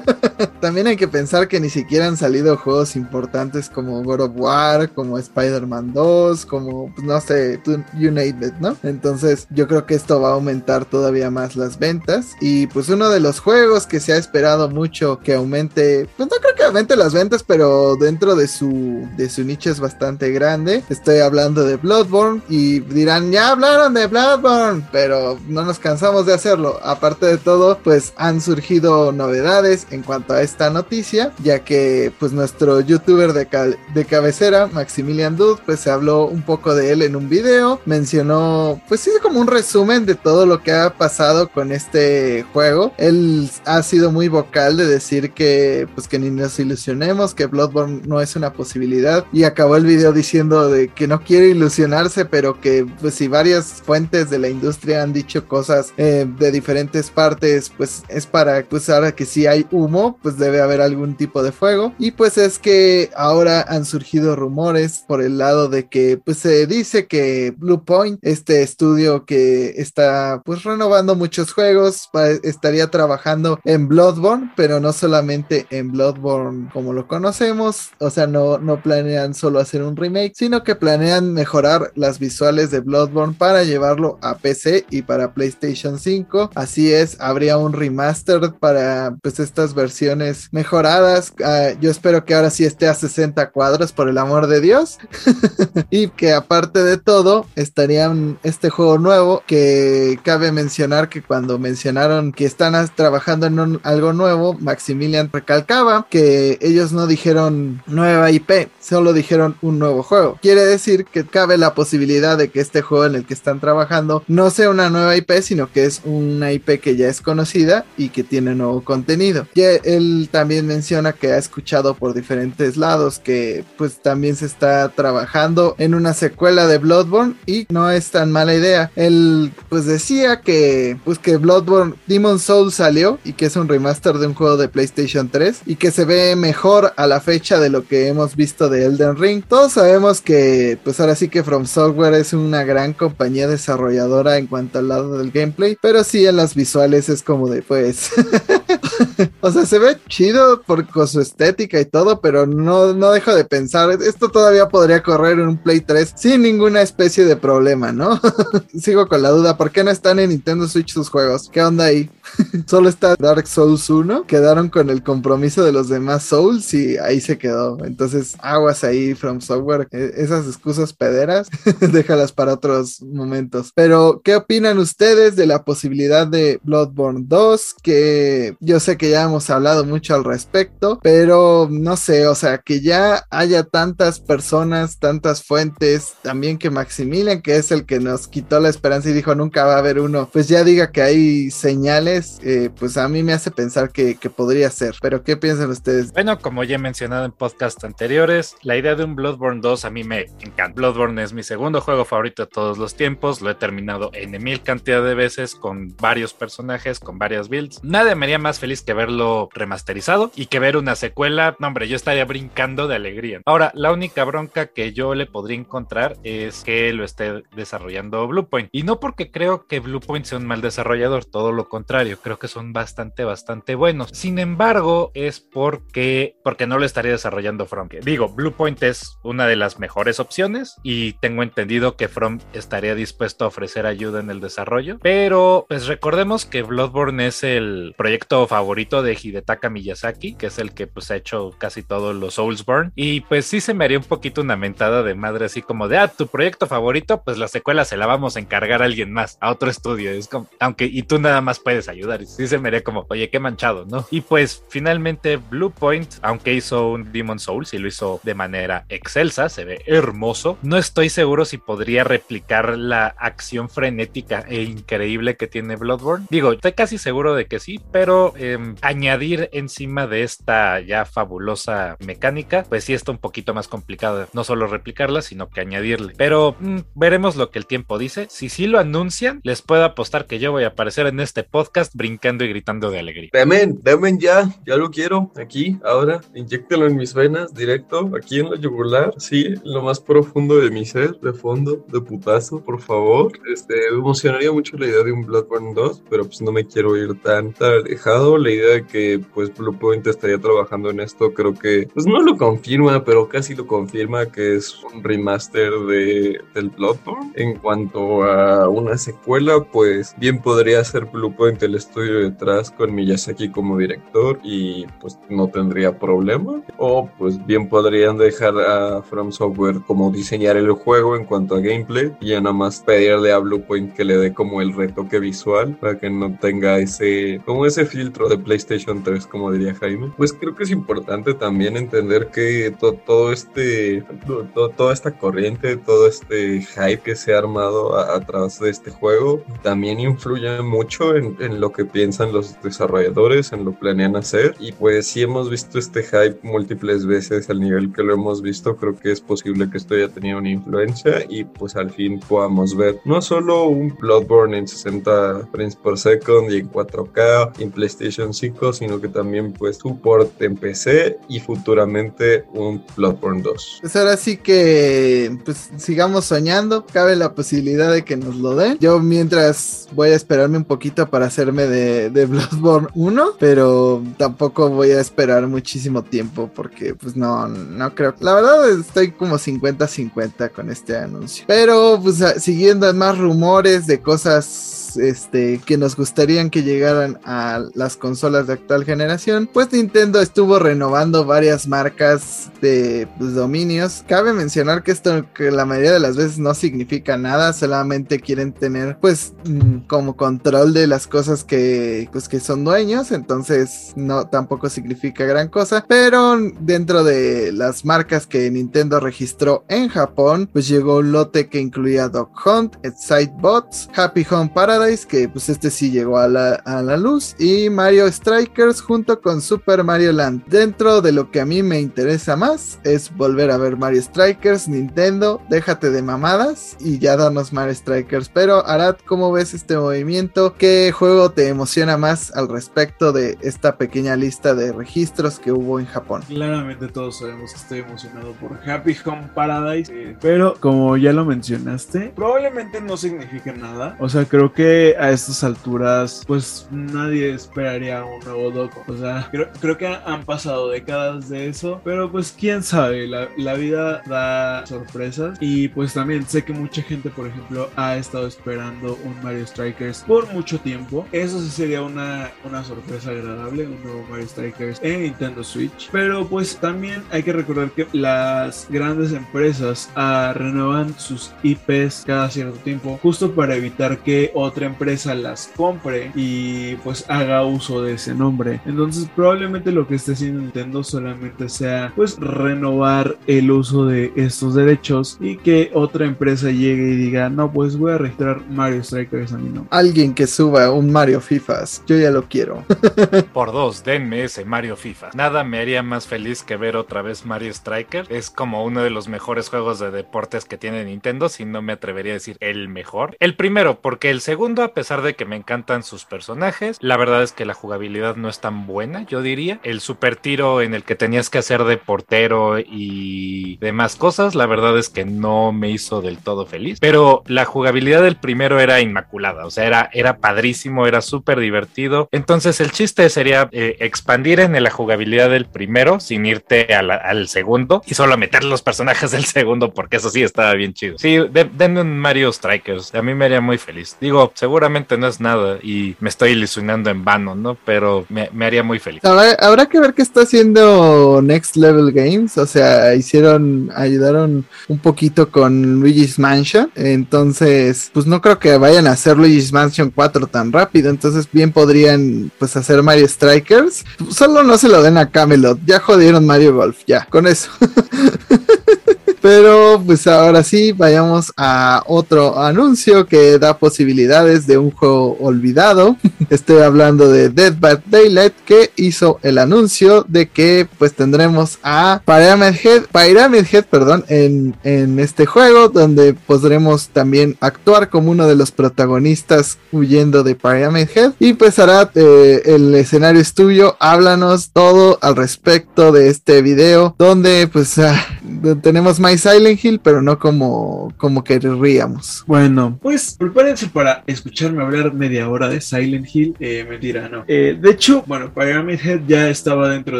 También hay que pensar que ni siquiera han salido juegos importantes como God of War, como Spider-Man 2, como, pues, no sé, you ¿no? Entonces, yo creo que esto va a aumentar todavía más las ventas. Y pues uno de los juegos que se ha esperado mucho que aumente, pues no creo que aumente las ventas, pero dentro de su, de su nicho es bastante grande. Estoy hablando de Bloodborne y dirán, ya hablaron de Bloodborne, pero no nos cansamos de hacerlo. Aparte de todo, pues han surgido novedades en cuanto a esta noticia, ya que pues nuestro youtuber de, de cabecera, Maximilian Dude, pues se habló un poco de él en un video, mencionó pues sí como un resumen de todo lo que ha pasado con este juego. Él ha sido muy vocal de decir que pues que ni nos ilusionemos, que Bloodborne no es una posibilidad. Y acabó el video diciendo de que no quiere ilusionarse, pero que pues si varias fuentes de la industria han dicho cosas eh, de diferentes partes, pues es para pues ahora que si hay humo, pues debe haber algún tipo de fuego. Y pues es que ahora han surgido rumores por el lado de que pues se dice que Blue Point, este estudio que está pues renovando muchos juegos, estaría trabajando en Bloodborne, pero no solamente en Bloodborne como lo conocemos, o sea, no, no planean solo hacer un remake, sino que planean mejorar las visuales de Bloodborne para llevarlo a PC y para PlayStation 5. Así es, habría un remaster para pues estas versiones mejoradas. Ah, yo espero que ahora sí esté a 60 cuadros, por el amor de Dios. y que aparte de todo, estarían este juego nuevo que cabe mencionar que cuando mencionaron que están trabajando en algo nuevo, Maximilian recalcaba que ellos no dijeron nueva IP, solo dijeron un nuevo juego. Quiere decir que cabe la posibilidad de que este juego en el que están trabajando no sea una nueva IP, sino que es una IP que ya es conocida y que tiene nuevo contenido. Y él también menciona que ha escuchado por diferentes lados que pues también se está trabajando en una secuela de Bloodborne y no es tan mala idea. Él pues decía que pues que Bloodborne Demon Soul salió y que es un remaster de un juego de PlayStation 3 y que se ve mejor a la fecha lo que hemos visto de Elden Ring. Todos sabemos que pues ahora sí que From Software es una gran compañía desarrolladora en cuanto al lado del gameplay, pero sí en las visuales es como de pues o sea, se ve chido por su estética y todo, pero no, no dejo de pensar, esto todavía podría correr en un Play 3 sin ninguna especie de problema, ¿no? Sigo con la duda, ¿por qué no están en Nintendo Switch sus juegos? ¿Qué onda ahí? Solo está Dark Souls 1, quedaron con el compromiso de los demás Souls y ahí se quedó. Entonces, aguas ahí From Software, E- esas excusas pederas, déjalas para otros momentos. Pero, ¿qué opinan ustedes de la posibilidad de Bloodborne 2? Que yo sé que ya hemos hablado mucho al respecto, pero no sé, o sea, que ya haya tantas personas, tantas fuentes, también que Maximilian, que es el que nos quitó la esperanza y dijo nunca va a haber uno, pues ya diga que hay señales, eh, pues a mí me hace pensar que, que podría ser. Pero, ¿qué piensan ustedes? Bueno, como ya he mencionado en podcasts anteriores, la idea de un Bloodborne 2 a mí me encanta. Bloodborne es mi segundo juego favorito de todos los tiempos, lo he terminado en mil cantidad de veces con varios personajes, con varias builds. Nada me haría más feliz que verlo remasterizado y que ver una secuela. No, hombre, yo estaría brincando de alegría. Ahora, la única bronca que yo le podría encontrar es que lo esté desarrollando Bluepoint. Y no porque creo que Bluepoint sea un mal desarrollador, todo lo contrario, creo que son bastante, bastante buenos. Sin embargo, es porque, porque no lo estaría desarrollando From. Digo, Bluepoint es una de las mejores opciones y tengo entendido que From estaría dispuesto a ofrecer ayuda en el desarrollo. Pero, pues recordemos que Bloodborne es el proyecto favorito de Hidetaka Miyazaki, que es el que pues ha hecho casi todos los Soulsborne. Y pues sí se me haría un poquito una mentada de madre, así como de, ah, tu proyecto favorito, pues la secuela se la vamos a encargar a alguien más, a otro estudio. Es como, aunque, y tú nada más puedes ayudar. Y sí se me haría como, oye, qué manchado, ¿no? Y pues finalmente Bluepoint, aunque hizo un Demon Souls y lo hizo de manera excelsa, se ve hermoso, no estoy seguro si podría replicar la acción frenética e increíble que tiene Bloodborne. Digo, estoy casi seguro de que sí, pero eh, añadir encima de esta ya fabulosa mecánica, pues sí está un poquito más complicado. No solo replicarla, sino que añadirle. Pero mm, veremos lo que el tiempo dice. Si sí lo anuncian, les puedo apostar que yo voy a aparecer en este podcast brincando y gritando de alegría. Demen, demen ya, ya lo quiero, aquí, ahora, inyéctelo en mis venas, directo, aquí en la yugular, sí, lo más profundo de mi ser, de fondo, de putazo, por favor. Este, me emocionaría mucho la idea de un Bloodborne 2, pero pues no me quiero ir tan, tan alejado. La idea de que pues Bluepoint estaría trabajando en esto, creo que, pues no lo confirma, pero casi lo confirma que es un remaster de, del Bloodborne. En cuanto a una secuela, pues bien podría ser Bluepoint el estudio detrás con Miyazaki como director y pues no tendría problema. O pues bien podrían dejar a From Software como diseñar el juego en cuanto a gameplay y ya nada más pedirle a Bluepoint que le dé como el retoque visual para que no tenga ese como ese filtro de PlayStation 3 como diría Jaime. Pues creo que es importante también entender que to- todo este to- to- toda esta corriente, todo este hype que se ha armado a, a través de este juego también influye mucho en, en lo que piensan los desarrolladores, en lo que planean hacer y pues si hemos visto este hype múltiples veces al nivel que lo hemos visto, creo que es posible que esto haya tenido una influencia y pues al fin podamos ver no solo un Bloodborne en 60 frames por second y en 4K en PlayStation 5, sino que también pues support en PC y futuramente un Bloodborne 2. Pues ahora sí que pues sigamos soñando, cabe la posibilidad de que nos lo den. Yo mientras voy a esperarme un poquito para hacerme de, de Bloodborne 1, pero tampoco voy a esperar muchísimo tiempo porque pues no, no creo. La verdad estoy como 50-50 con este anuncio. Pero pues a- siguiendo más rumores de cosas este, que nos gustarían que llegaran a las consolas de actual generación, pues Nintendo estuvo renovando varias marcas de pues, dominios. Cabe mencionar que esto que la mayoría de las veces no significa nada, solamente quieren tener pues mm, como control de las cosas que pues que son dueños, entonces no tampoco significa gran cosa, pero dentro de las marcas que Nintendo registró en Japón, pues llegó un lote que incluía Dog Hunt, Excite Bots, Happy Home Paradise, que pues este sí llegó a la, a la luz, y Mario Strikers junto con Super Mario Land. Dentro de lo que a mí me interesa más es volver a ver Mario Strikers, Nintendo, déjate de mamadas y ya danos Mario Strikers. Pero Arad, ¿cómo ves este movimiento? ¿Qué juego te emociona más al respecto de esta pequeña lista de registros que hubo en Japón? Claramente todos sabemos que estoy emocionado por Happy Home Paradise, eh, pero como ya lo mencionaste, probablemente no signifique nada. O sea, creo que a estas alturas, pues nadie esperaría un nuevo Doco. O sea, creo, creo que han pasado décadas de eso, pero pues quién sabe, la, la vida da sorpresas y pues también sé que mucha gente, por ejemplo, ha estado esperando un Mario Strikers por mucho tiempo. Eso sí sería una, una sorpresa agradable, un nuevo Mario Strikers en Nintendo Switch. Pero pues también hay que recordar que las grandes empresas ah, renuevan sus IPs cada cierto tiempo, justo para evitar que otra empresa las compre y pues haga uso de ese nombre. Entonces probablemente lo que esté haciendo Nintendo solamente sea pues renovar el uso de estos derechos y que otra empresa llegue y diga, no, pues voy a registrar Mario Strikers a mi nombre. Alguien que suba un Mario FIFAs, yo ya lo quiero. Por dos, denme ese Mario FIFA. Nada me haría más feliz que ver otra vez Mario Striker. Es como uno de los mejores juegos de deportes que tiene Nintendo, si no me atrevería a decir el mejor. El primero, porque el segundo, a pesar de que me encantan sus personajes, la verdad es que la jugabilidad no es tan buena, yo diría. El super tiro en el que tenías que hacer de portero y demás cosas, la verdad es que no me hizo del todo feliz. Pero la jugabilidad del primero era inmaculada, o sea, era, era padrísimo, era súper divertido. Entonces el chiste sería eh, expandir en la jugabilidad del primero sin irte al segundo y solo meter los personajes del segundo porque eso sí estaba bien chido. Sí, de- denme un Mario Strikers, a mí me haría muy feliz. Digo, seguramente no es nada y me estoy ilusionando en vano, ¿no? Pero me, haría muy feliz. Habrá, que ver qué está haciendo Next Level Games. O sea, hicieron, ayudaron un poquito con Luigi's Mansion. Entonces, pues no creo que vayan a hacer Luigi's Mansion 4 tan rápido. Entonces, bien podrían pues hacer Mario Strikers. Solo no se lo den a Camelot. Ya jodieron Mario Golf. Ya, con eso. Pero pues ahora sí, vayamos a otro anuncio que da posibilidades de un juego olvidado. Estoy hablando de Dead by Daylight que hizo el anuncio de que pues tendremos a Pyramid Head, Pyramid Head perdón, en, en este juego donde podremos también actuar como uno de los protagonistas huyendo de Pyramid Head. Y pues hará eh, el escenario es tuyo, háblanos todo al respecto de este video donde pues ah, tenemos My Silent Hill pero no como, como querríamos. Bueno, pues prepárense para escucharme hablar media hora de Silent Hill. Eh, mentira, no. Eh, de hecho, bueno, Pyramid Head ya estaba dentro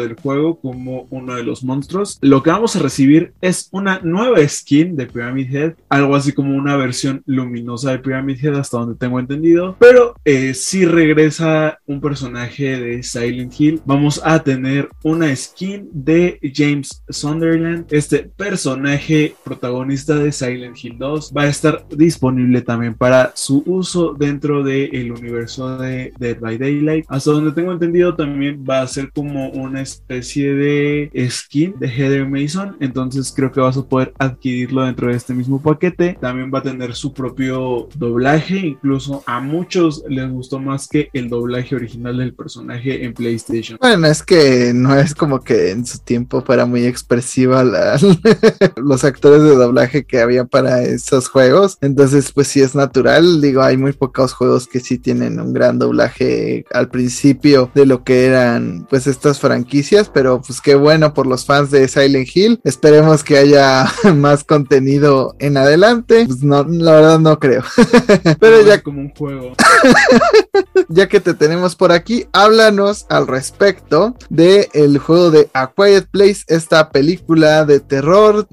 del juego como uno de los monstruos. Lo que vamos a recibir es una nueva skin de Pyramid Head, algo así como una versión luminosa de Pyramid Head, hasta donde tengo entendido. Pero eh, si regresa un personaje de Silent Hill, vamos a tener una skin de James Sunderland, este personaje protagonista de Silent Hill 2 va a estar disponible también para su uso dentro del universo de Dead by Daylight. Hasta donde tengo entendido también va a ser como una especie de skin de Heather Mason. Entonces creo que vas a poder adquirirlo dentro de este mismo paquete. También va a tener su propio doblaje. Incluso a muchos les gustó más que el doblaje original del personaje en PlayStation. Bueno, es que no es como que en su tiempo fuera muy expresiva la- los actores de doblaje que había para esos juegos. Entonces, pues sí es natural. Digo, hay muy pocos juegos que sí tienen un gran doblaje al principio de lo que eran pues estas franquicias. Pero pues qué bueno por los fans de Silent Hill. Esperemos que haya más contenido en adelante. Pues no, la verdad no creo. Pero ya como un juego. ya que te tenemos por aquí, háblanos al respecto de el juego de A Quiet Place, esta película de terror,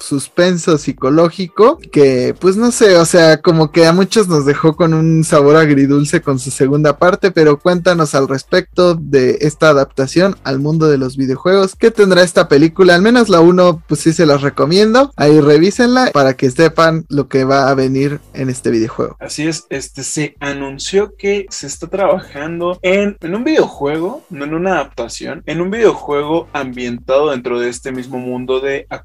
suspenso psicológico, que pues no sé, o sea, como que a muchos nos dejó con un sabor agridulce con su segunda parte, pero cuéntanos al respecto de esta adaptación al mundo de los videojuegos, ¿qué tendrá esta película? Al menos la uno, pues sí se las recomiendo, ahí revísenla para que sepan lo que va a venir en este videojuego. Así es, este se anunció que se está trabajando en, en un videojuego, no en una adaptación, en un videojuego ambientado dentro de este mismo mundo de A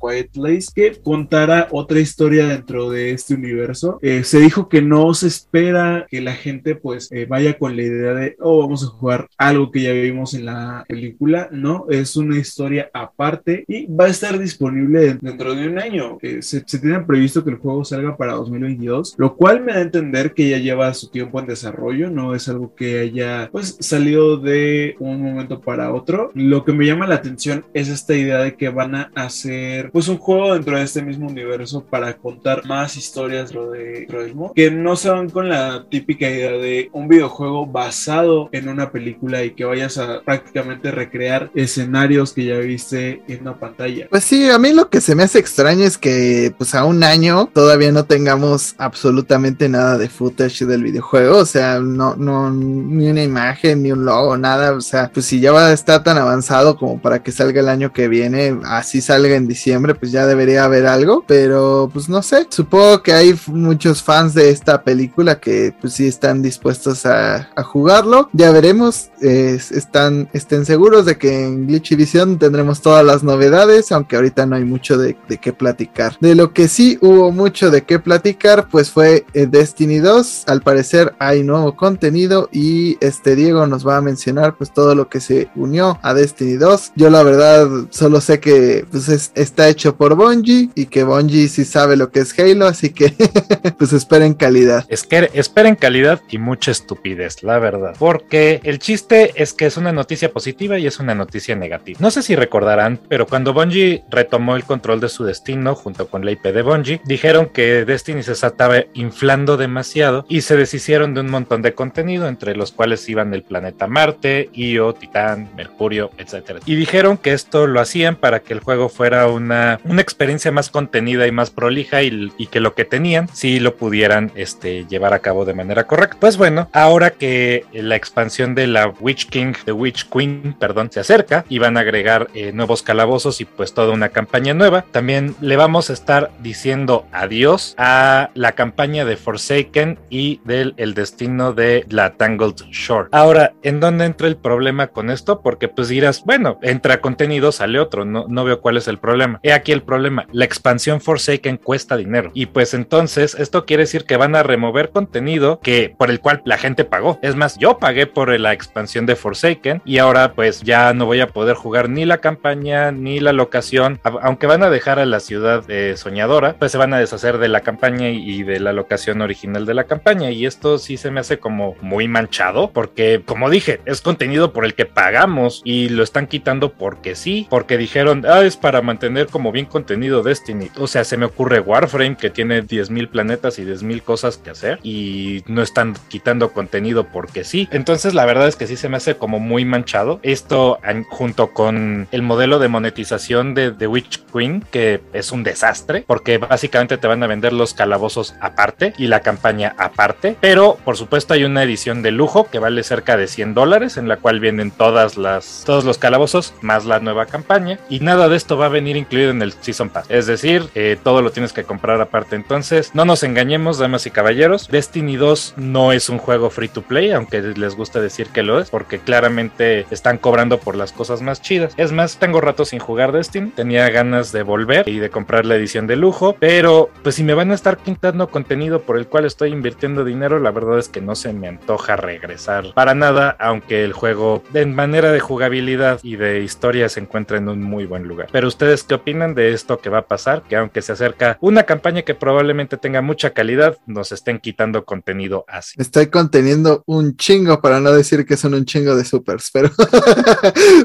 Que contará otra historia dentro de este universo. Eh, se dijo que no se espera que la gente pues eh, vaya con la idea de, oh, vamos a jugar algo que ya vimos en la película, no, es una historia aparte y va a estar disponible dentro de un año. Eh, se, se tiene previsto que el juego salga para 2022, lo cual me da a entender que ya lleva su tiempo en desarrollo, no es algo que haya pues salido de un momento para otro. Lo que me llama la atención es esta idea de que van a hacer pues un juego dentro de este mismo universo para contar más historias dentro de, mod, que no se van con la típica idea de un videojuego basado en una película y que vayas a prácticamente recrear escenarios que ya viste en una pantalla. Pues sí, a mí lo que se me hace extraño es que pues a un año todavía no tengamos absolutamente nada de footage del videojuego, o sea, no, no, ni una imagen, ni un logo, nada, o sea, pues si ya va a estar tan avanzado como para que salga el año que viene, así salga en diciembre, pues ya debería haber algo, pero pues no sé, supongo que hay muchos fans de esta película que pues sí están dispuestos a, jugarlo, ya veremos, están, estén seguros de que en Glitch Vision tendremos todas las novedades, aunque ahorita no hay mucho de, qué platicar. De lo que sí hubo mucho de qué platicar, pues fue eh, Destiny 2, al parecer hay nuevo contenido y este Diego nos va a mencionar pues todo lo que se unió a Destiny 2. Yo la verdad solo sé que pues es- está hecho por Bungie y que Bungie sí sabe lo que es Halo, así que pues esperen calidad. Es que esperen calidad y mucha estupidez, la verdad. Porque el chiste es que es una noticia positiva y es una noticia negativa. No sé si recordarán, pero cuando Bungie retomó el control de su destino junto con la IP de Bungie, dijeron que Destiny se estaba inflando demasiado y se deshicieron de un montón de contenido, entre los cuales iban el planeta Marte, Io, Titán, Mercurio, etc. Y dijeron que esto lo hacían para que el juego fuera una, una experiencia más contenida y más prolija y, que lo que tenían sí lo pudieran este, llevar a cabo de manera correcta. Pues bueno, ahora que la expansión de la Witch King, de Witch Queen, perdón, se acerca y van a agregar eh, nuevos calabozos y pues toda una campaña nueva, también le vamos a estar diciendo adiós a la campaña de Forsaken y del el destino de la Tangled Shore. Ahora, ¿en dónde entra el problema con esto? Porque pues dirás, bueno, entra contenido, sale otro, no, no veo cuál es el problema. He aquí el problema, la expansión Forsaken cuesta dinero. Y pues entonces esto quiere decir que van a remover contenido que por el cual la gente pagó. Es más, yo pagué por la expansión de Forsaken y ahora pues ya no voy a poder jugar ni la campaña ni la locación, aunque van a dejar a la ciudad eh, soñadora, pues se van a deshacer de la campaña y, de la locación original de la campaña. Y esto sí se me hace como muy manchado porque como dije, es contenido por el que pagamos y lo están quitando porque sí, porque dijeron, ah, es para mantener como bien contenido Destiny. O sea, se me ocurre Warframe que tiene 10.000 planetas y 10.000 cosas que hacer y no están quitando contenido porque sí. Entonces la verdad es que sí se me hace como muy manchado. Esto junto con el modelo de monetización de The Witch Queen, que es un desastre, porque básicamente te van a vender los calabozos aparte y la campaña aparte. Pero por supuesto hay una edición de lujo que vale cerca de 100 dólares, en la cual vienen todas las, todos los calabozos más la nueva campaña. Y nada de esto va a venir incluido en el Season Pass. Es decir, eh, todo lo tienes que comprar aparte. Entonces, no nos engañemos, damas y caballeros. Destiny 2 no es un juego free to play, aunque les gusta decir que lo es, porque claramente están cobrando por las cosas más chidas. Es más, tengo rato sin jugar Destiny. Tenía ganas de volver y de comprar la edición de lujo, pero pues si me van a estar quitando contenido por el cual estoy invirtiendo dinero, la verdad es que no se me antoja regresar para nada, aunque el juego en manera de jugabilidad y de historia se encuentra en un muy buen lugar. Pero ustedes qué opinan de esto que va a pasar? Que aunque se acerca una campaña que probablemente tenga mucha calidad, nos estén quitando contenido así. Estoy conteniendo un chingo para no decir que son un chingo de supers, pero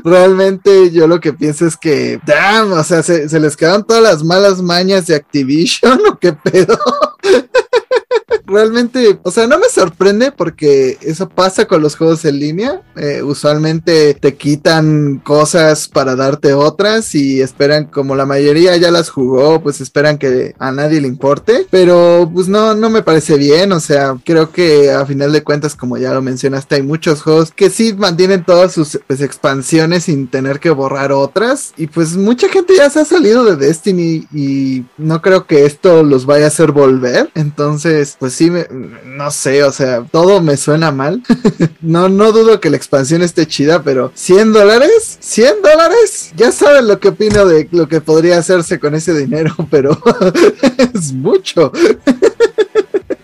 realmente yo lo que pienso es que, damn, o sea, se, se les quedan todas las malas mañas de Activision o qué pedo. Realmente, o sea, no me sorprende porque eso pasa con los juegos en línea. Eh, usualmente te quitan cosas para darte otras y esperan, como la mayoría ya las jugó, pues esperan que a nadie le importe. Pero pues no, no me parece bien. O sea, creo que a final de cuentas, como ya lo mencionaste, hay muchos juegos que sí mantienen todas sus pues, expansiones sin tener que borrar otras. Y pues mucha gente ya se ha salido de Destiny y no creo que esto los vaya a hacer volver. Entonces, pues sí, me- no sé, o sea, todo me suena mal. no, no dudo que la expansión esté chida, pero 100 dólares, 100 dólares, ya saben lo que opino de lo que podría hacerse con ese dinero, pero es mucho.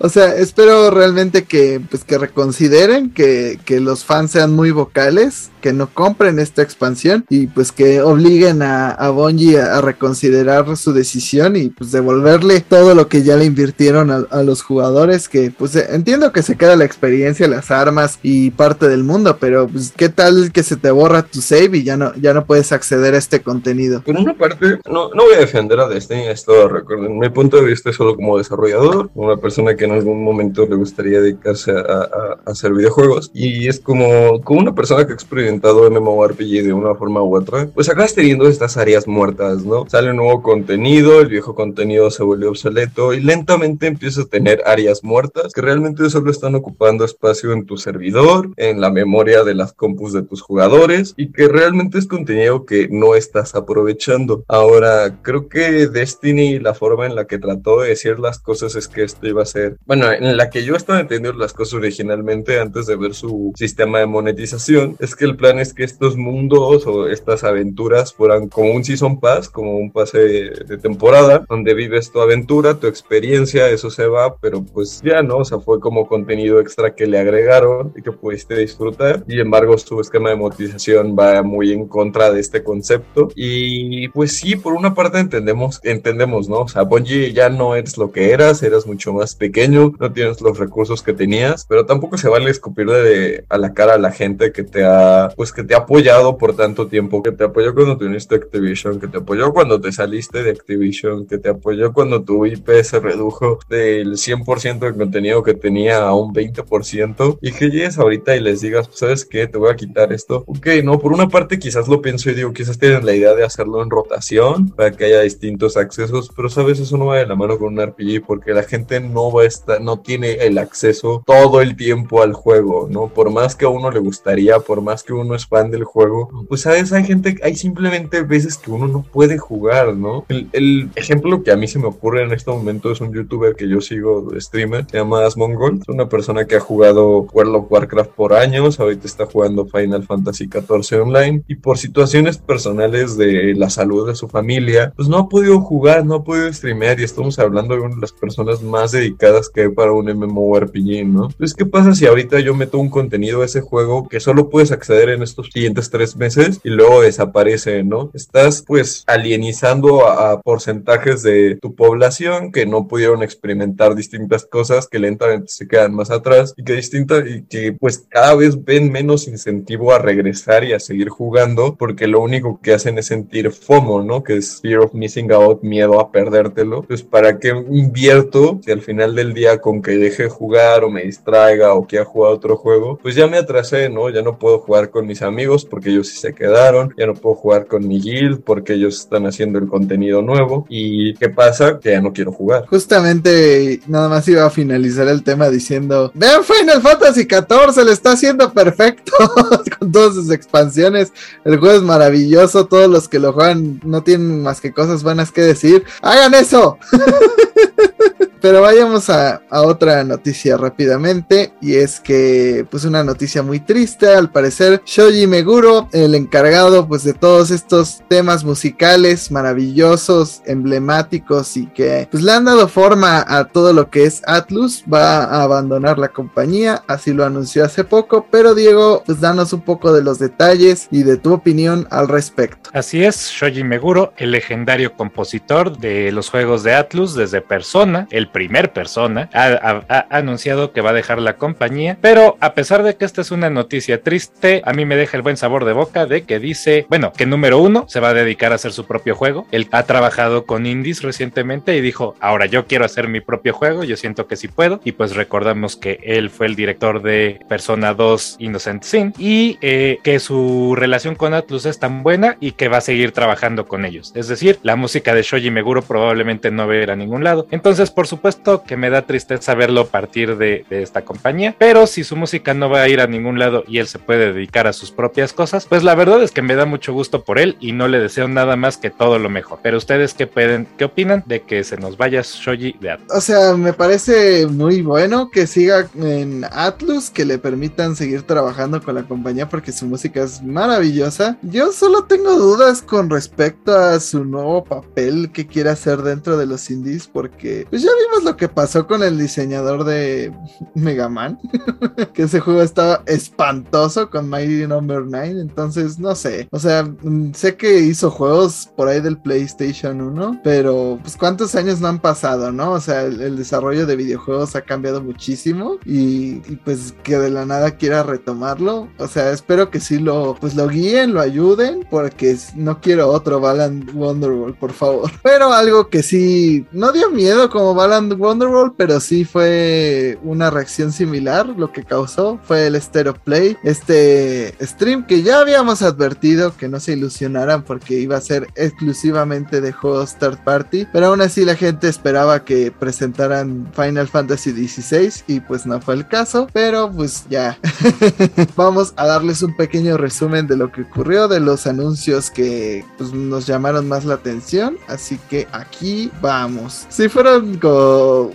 O sea, espero realmente que, pues, que reconsideren, que, que los fans sean muy vocales, que no compren esta expansión y pues que obliguen a, a Bungie a, a reconsiderar su decisión y pues devolverle todo lo que ya le invirtieron a, a los jugadores, que pues entiendo que se queda la experiencia, las armas y parte del mundo, pero pues qué tal que se te borra tu save y ya no, ya no puedes acceder a este contenido. Por una parte, no, no voy a defender a Destiny, esto recuerden, mi punto de vista es solo como desarrollador, una persona que en algún momento le gustaría dedicarse a, a- a hacer videojuegos, y es como, como una persona que ha experimentado MMORPG de una forma u otra, pues acabas teniendo estas áreas muertas, ¿no? Sale nuevo contenido, el viejo contenido se vuelve obsoleto, y lentamente empiezas a tener áreas muertas que realmente solo están ocupando espacio en tu servidor, en la memoria de las compus de tus jugadores, y que realmente es contenido que no estás aprovechando. Ahora, creo que Destiny, la forma en la que trató de decir las cosas es que esto iba a ser, bueno, en la que yo estaba entendiendo las cosas originalmente antes de ver su sistema de monetización, es que el plan es que estos mundos o estas aventuras fueran como un season pass, como un pase de temporada, donde vives tu aventura, tu experiencia, eso se va, pero pues ya no, o sea, fue como contenido extra que le agregaron y que pudiste disfrutar. Y sin embargo, su esquema de monetización va muy en contra de este concepto. Y pues sí, por una parte entendemos, entendemos, ¿no? O sea, Bungie ya no eres lo que eras, eras mucho más pequeño, no tienes los recursos que tenías, pero tampoco se vale escupir de, a la cara a la gente que te ha, pues que te ha apoyado por tanto tiempo, que te apoyó cuando te uniste a Activision, que te apoyó cuando te saliste de Activision, que te apoyó cuando tu IP se redujo del 100% del contenido que tenía a un 20% y que llegues ahorita y les digas, ¿sabes qué? Te voy a quitar esto. Ok, no, por una parte quizás lo pienso y digo, quizás tienen la idea de hacerlo en rotación para que haya distintos accesos, pero sabes, eso no va de la mano con un RPG porque la gente no va a estar, no tiene el acceso todo el tiempo al juego, ¿no? Por más que a uno le gustaría, por más que uno es fan del juego, pues sabes, hay gente, hay simplemente veces que uno no puede jugar, ¿no? El, ejemplo que a mí se me ocurre en este momento es un youtuber que yo sigo, streamer, se llama Asmongold, una persona que ha jugado World of Warcraft por años, ahorita está jugando Final Fantasy XIV online y por situaciones personales de la salud de su familia, pues no ha podido jugar, no ha podido streamear y estamos hablando de una de las personas más dedicadas que para un MMORPG, ¿no? Entonces, ¿qué pasa si ahorita yo meto un contenido a ese juego que solo puedes acceder en estos siguientes tres meses y luego desaparece, ¿no? Estás pues alienizando a, a porcentajes de tu población que no pudieron experimentar distintas cosas, que lentamente se quedan más atrás y que distinta y que pues cada vez ven menos incentivo a regresar y a seguir jugando porque lo único que hacen es sentir FOMO, ¿no? Que es fear of missing out, miedo a perdértelo. Pues para qué invierto si al final del día con que deje de jugar o me distraiga o quiera jugar otro juego, pues ya me atrasé, ¿no? Ya no puedo jugar con mis amigos porque ellos sí se quedaron, ya no puedo jugar con mi guild porque ellos están haciendo el contenido nuevo y ¿qué pasa? Que ya no quiero jugar. Justamente nada más iba a finalizar el tema diciendo, vean Final Fantasy XIV, le está haciendo perfecto con todas sus expansiones, el juego es maravilloso, todos los que lo juegan no tienen más que cosas buenas que decir, hagan eso. Pero vayamos a, a, otra noticia rápidamente y es que pues una noticia muy triste al parecer Shoji Meguro el encargado pues de todos estos temas musicales maravillosos emblemáticos y que pues le han dado forma a todo lo que es Atlus va a abandonar la compañía así lo anunció hace poco pero Diego pues danos un poco de los detalles y de tu opinión al respecto. Así es Shoji Meguro el legendario compositor de los juegos de Atlus desde Persona el primer persona, ha, anunciado que va a dejar la compañía, pero a pesar de que esta es una noticia triste, a mí me deja el buen sabor de boca de que dice, bueno, que número uno se va a dedicar a hacer su propio juego. Él ha trabajado con indies recientemente y dijo, ahora yo quiero hacer mi propio juego, yo siento que sí puedo. Y pues recordamos que él fue el director de Persona 2 Innocent Sin y eh, que su relación con Atlus es tan buena y que va a seguir trabajando con ellos. Es decir, la música de Shoji Meguro probablemente no va a ir a ningún lado. Entonces, por supuesto, que me da tristeza verlo partir de, esta compañía, pero si su música no va a ir a ningún lado y él se puede dedicar a sus propias cosas, pues la verdad es que me da mucho gusto por él y no le deseo nada más que todo lo mejor. Pero ustedes qué pueden, opinan de que se nos vaya Shoji de Atlus? O sea, me parece muy bueno que siga en Atlus, que le permitan seguir trabajando con la compañía porque su música es maravillosa. Yo solo tengo dudas con respecto a su nuevo papel que quiere hacer dentro de los indies porque pues ya vimos lo que pasó con el diseñador de Mega Man, que ese juego estaba espantoso con Mighty Number 9, entonces no sé, o sea, mm, sé que hizo juegos por ahí del PlayStation 1, pero pues cuántos años no han pasado, ¿no? O sea, el, desarrollo de videojuegos ha cambiado muchísimo y, y, pues que de la nada quiera retomarlo, o sea, espero que sí lo, pues lo guíen, lo ayuden, porque no quiero otro Balan Wonderworld, por favor. Pero algo que sí, no dio miedo como Balan Wonderworld, pero sí fue una reacción similar, lo que causó fue el Stereo Play, este stream que ya habíamos advertido que no se ilusionaran porque iba a ser exclusivamente de juegos third party, pero aún así la gente esperaba que presentaran Final Fantasy XVI y pues no fue el caso, pero pues ya vamos a darles un pequeño resumen de lo que ocurrió, de los anuncios que pues, nos llamaron más la atención, así que aquí vamos. Si fueron como,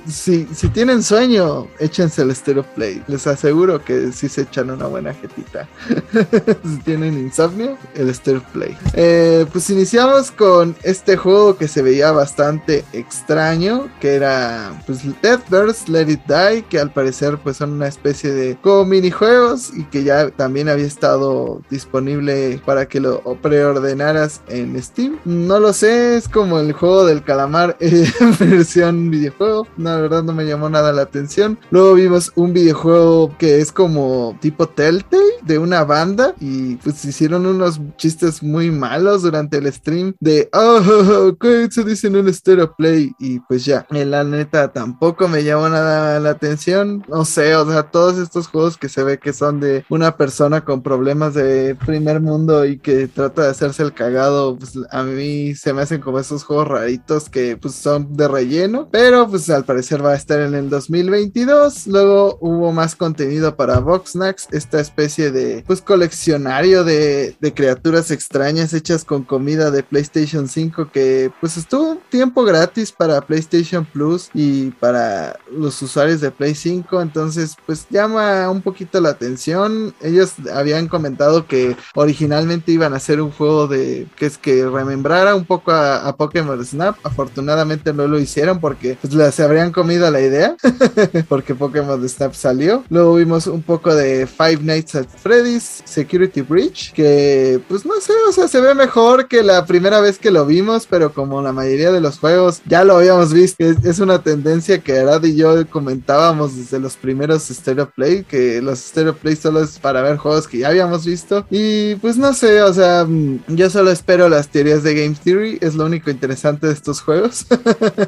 si, tienen sueño, échense el Stereo Play, les aseguro que si se echan una buena jetita. si tienen insomnio, el Stereo Play. Eh, pues iniciamos con este juego que se veía bastante extraño, que era pues Deathverse Let It Die, que al parecer pues son una especie de como minijuegos y que ya también había estado disponible para que lo preordenaras en Steam. No lo sé, es como el juego del calamar en versión videojuego. La verdad no me llamó nada la atención. Luego vimos un videojuego que es como tipo Telltale de una banda y pues hicieron unos chistes muy malos durante el stream de oh, ¿qué se dice en un stereo play? Y pues ya, en la neta tampoco me llamó nada la atención. No sé, o sea, todos estos juegos que se ve que son de una persona con problemas de primer mundo y que trata de hacerse el cagado, pues a mí se me hacen como esos juegos raritos que pues son de relleno, pero pues al parecer va a estar en el 2022. Luego hubo más contenido para Voxnax, esta especie de pues coleccionario de, de criaturas extrañas hechas con comida de PlayStation 5 que pues estuvo un tiempo gratis para PlayStation Plus y para los usuarios de Play 5, entonces pues llama un poquito la atención. Ellos habían comentado que originalmente iban a hacer un juego de que es que remembrara un poco a, Pokémon Snap. Afortunadamente no lo hicieron porque pues, habrían comido la idea porque Pokémon Snap salió. Luego vimos un poco de Five Nights at Freddy's Security Breach que pues no sé, o sea, se ve mejor que la primera vez que lo vimos, pero como la mayoría de los juegos ya lo habíamos visto, es, es una tendencia que Arad y yo comentábamos desde los primeros Stereo Play, que los Stereo Play solo es para ver juegos que ya habíamos visto. Y pues no sé, o sea, yo solo espero las teorías de Game Theory, es lo único interesante de estos juegos.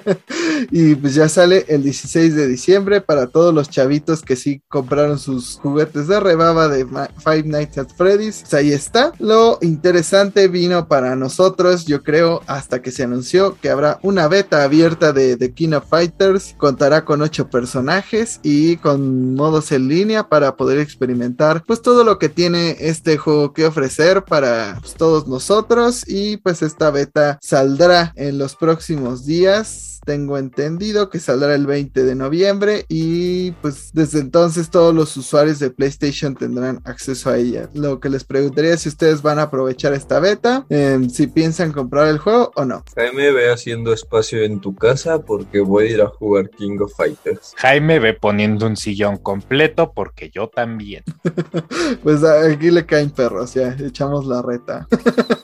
y pues ya sale el 16 de diciembre para todos los chavitos que sí compraron sus juguetes de rebaba de Five Nights at Freddy's. Pues ahí está. Lo interesante vino para nosotros, yo creo, hasta que se anunció que habrá una beta abierta de The King of Fighters. Contará con 8 personajes y con modos en línea para poder experimentar pues todo lo que tiene este juego que ofrecer para pues, todos nosotros y pues esta beta saldrá en los próximos días tengo entendido que saldrá el 20 de noviembre y pues desde entonces todos los usuarios de PlayStation tendrán acceso a ella. Lo que les preguntaría es si ustedes van a aprovechar esta beta, eh, si piensan comprar el juego o no. Jaime ve haciendo espacio en tu casa porque voy a ir a jugar King of Fighters. Jaime ve poniendo un sillón completo porque yo también. pues aquí le caen perros, ya echamos la reta.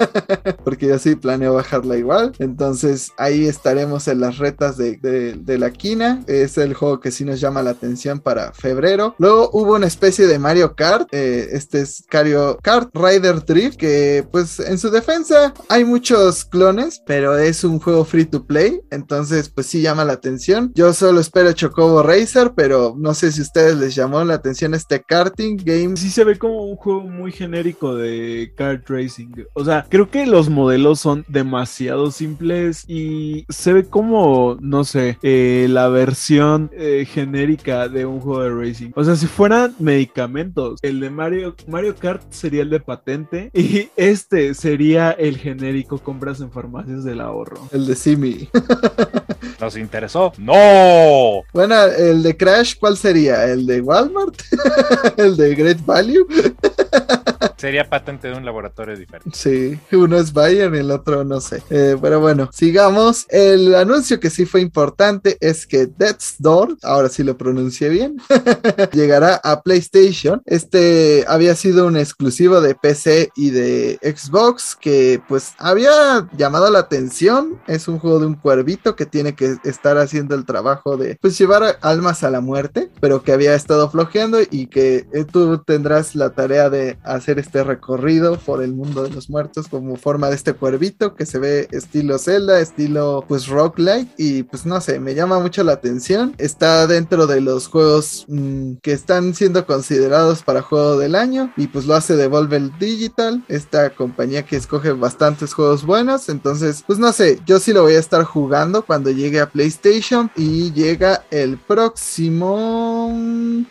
porque yo sí planeo bajarla igual. Entonces ahí estaremos en las retas de, de, la quina. Es el juego que sí nos llama la atención para febrero. Luego hubo una especie de Mario Kart. Eh, este es Mario Kart Rider Drift. Que pues en su defensa hay muchos clones. Pero es un juego free to play. Entonces pues sí llama la atención. Yo solo espero Chocobo Racer. Pero no sé si a ustedes les llamó la atención este karting game. Sí se ve como un juego muy genérico de kart racing. O sea, creo que los modelos son demasiado simples. Y se ve como no sé, eh, la versión eh, genérica de un juego de racing. O sea, si fueran medicamentos, el de Mario, Mario Kart sería el de patente y este sería el genérico compras en farmacias del ahorro. El de Simi. ¿Nos interesó? ¡No! Bueno, el de Crash, ¿cuál sería? ¿El de Walmart? ¿El de Great Value? Sería patente de un laboratorio diferente. Sí, uno es Bayern y el otro no sé. Eh, pero bueno, sigamos. El anuncio que sí fue importante es que Death's Door, ahora sí lo pronuncié bien, llegará a PlayStation. Este había sido un exclusivo de PC y de Xbox que pues había llamado la atención. Es un juego de un cuervito que tiene que estar haciendo el trabajo de pues llevar almas a la muerte, pero que había estado flojeando y que eh, tú tendrás la tarea de hacer este recorrido por el mundo de los muertos como forma de este cuervito que se ve estilo Zelda, estilo pues roguelike. Y pues no sé, me llama mucho la atención. Está dentro de los juegos mm, que están siendo considerados para juego del año. Y pues lo hace Devolver Digital, esta compañía que escoge bastantes juegos buenos, entonces pues no sé, yo sí lo voy a estar jugando cuando llegue a PlayStation y llega el próximo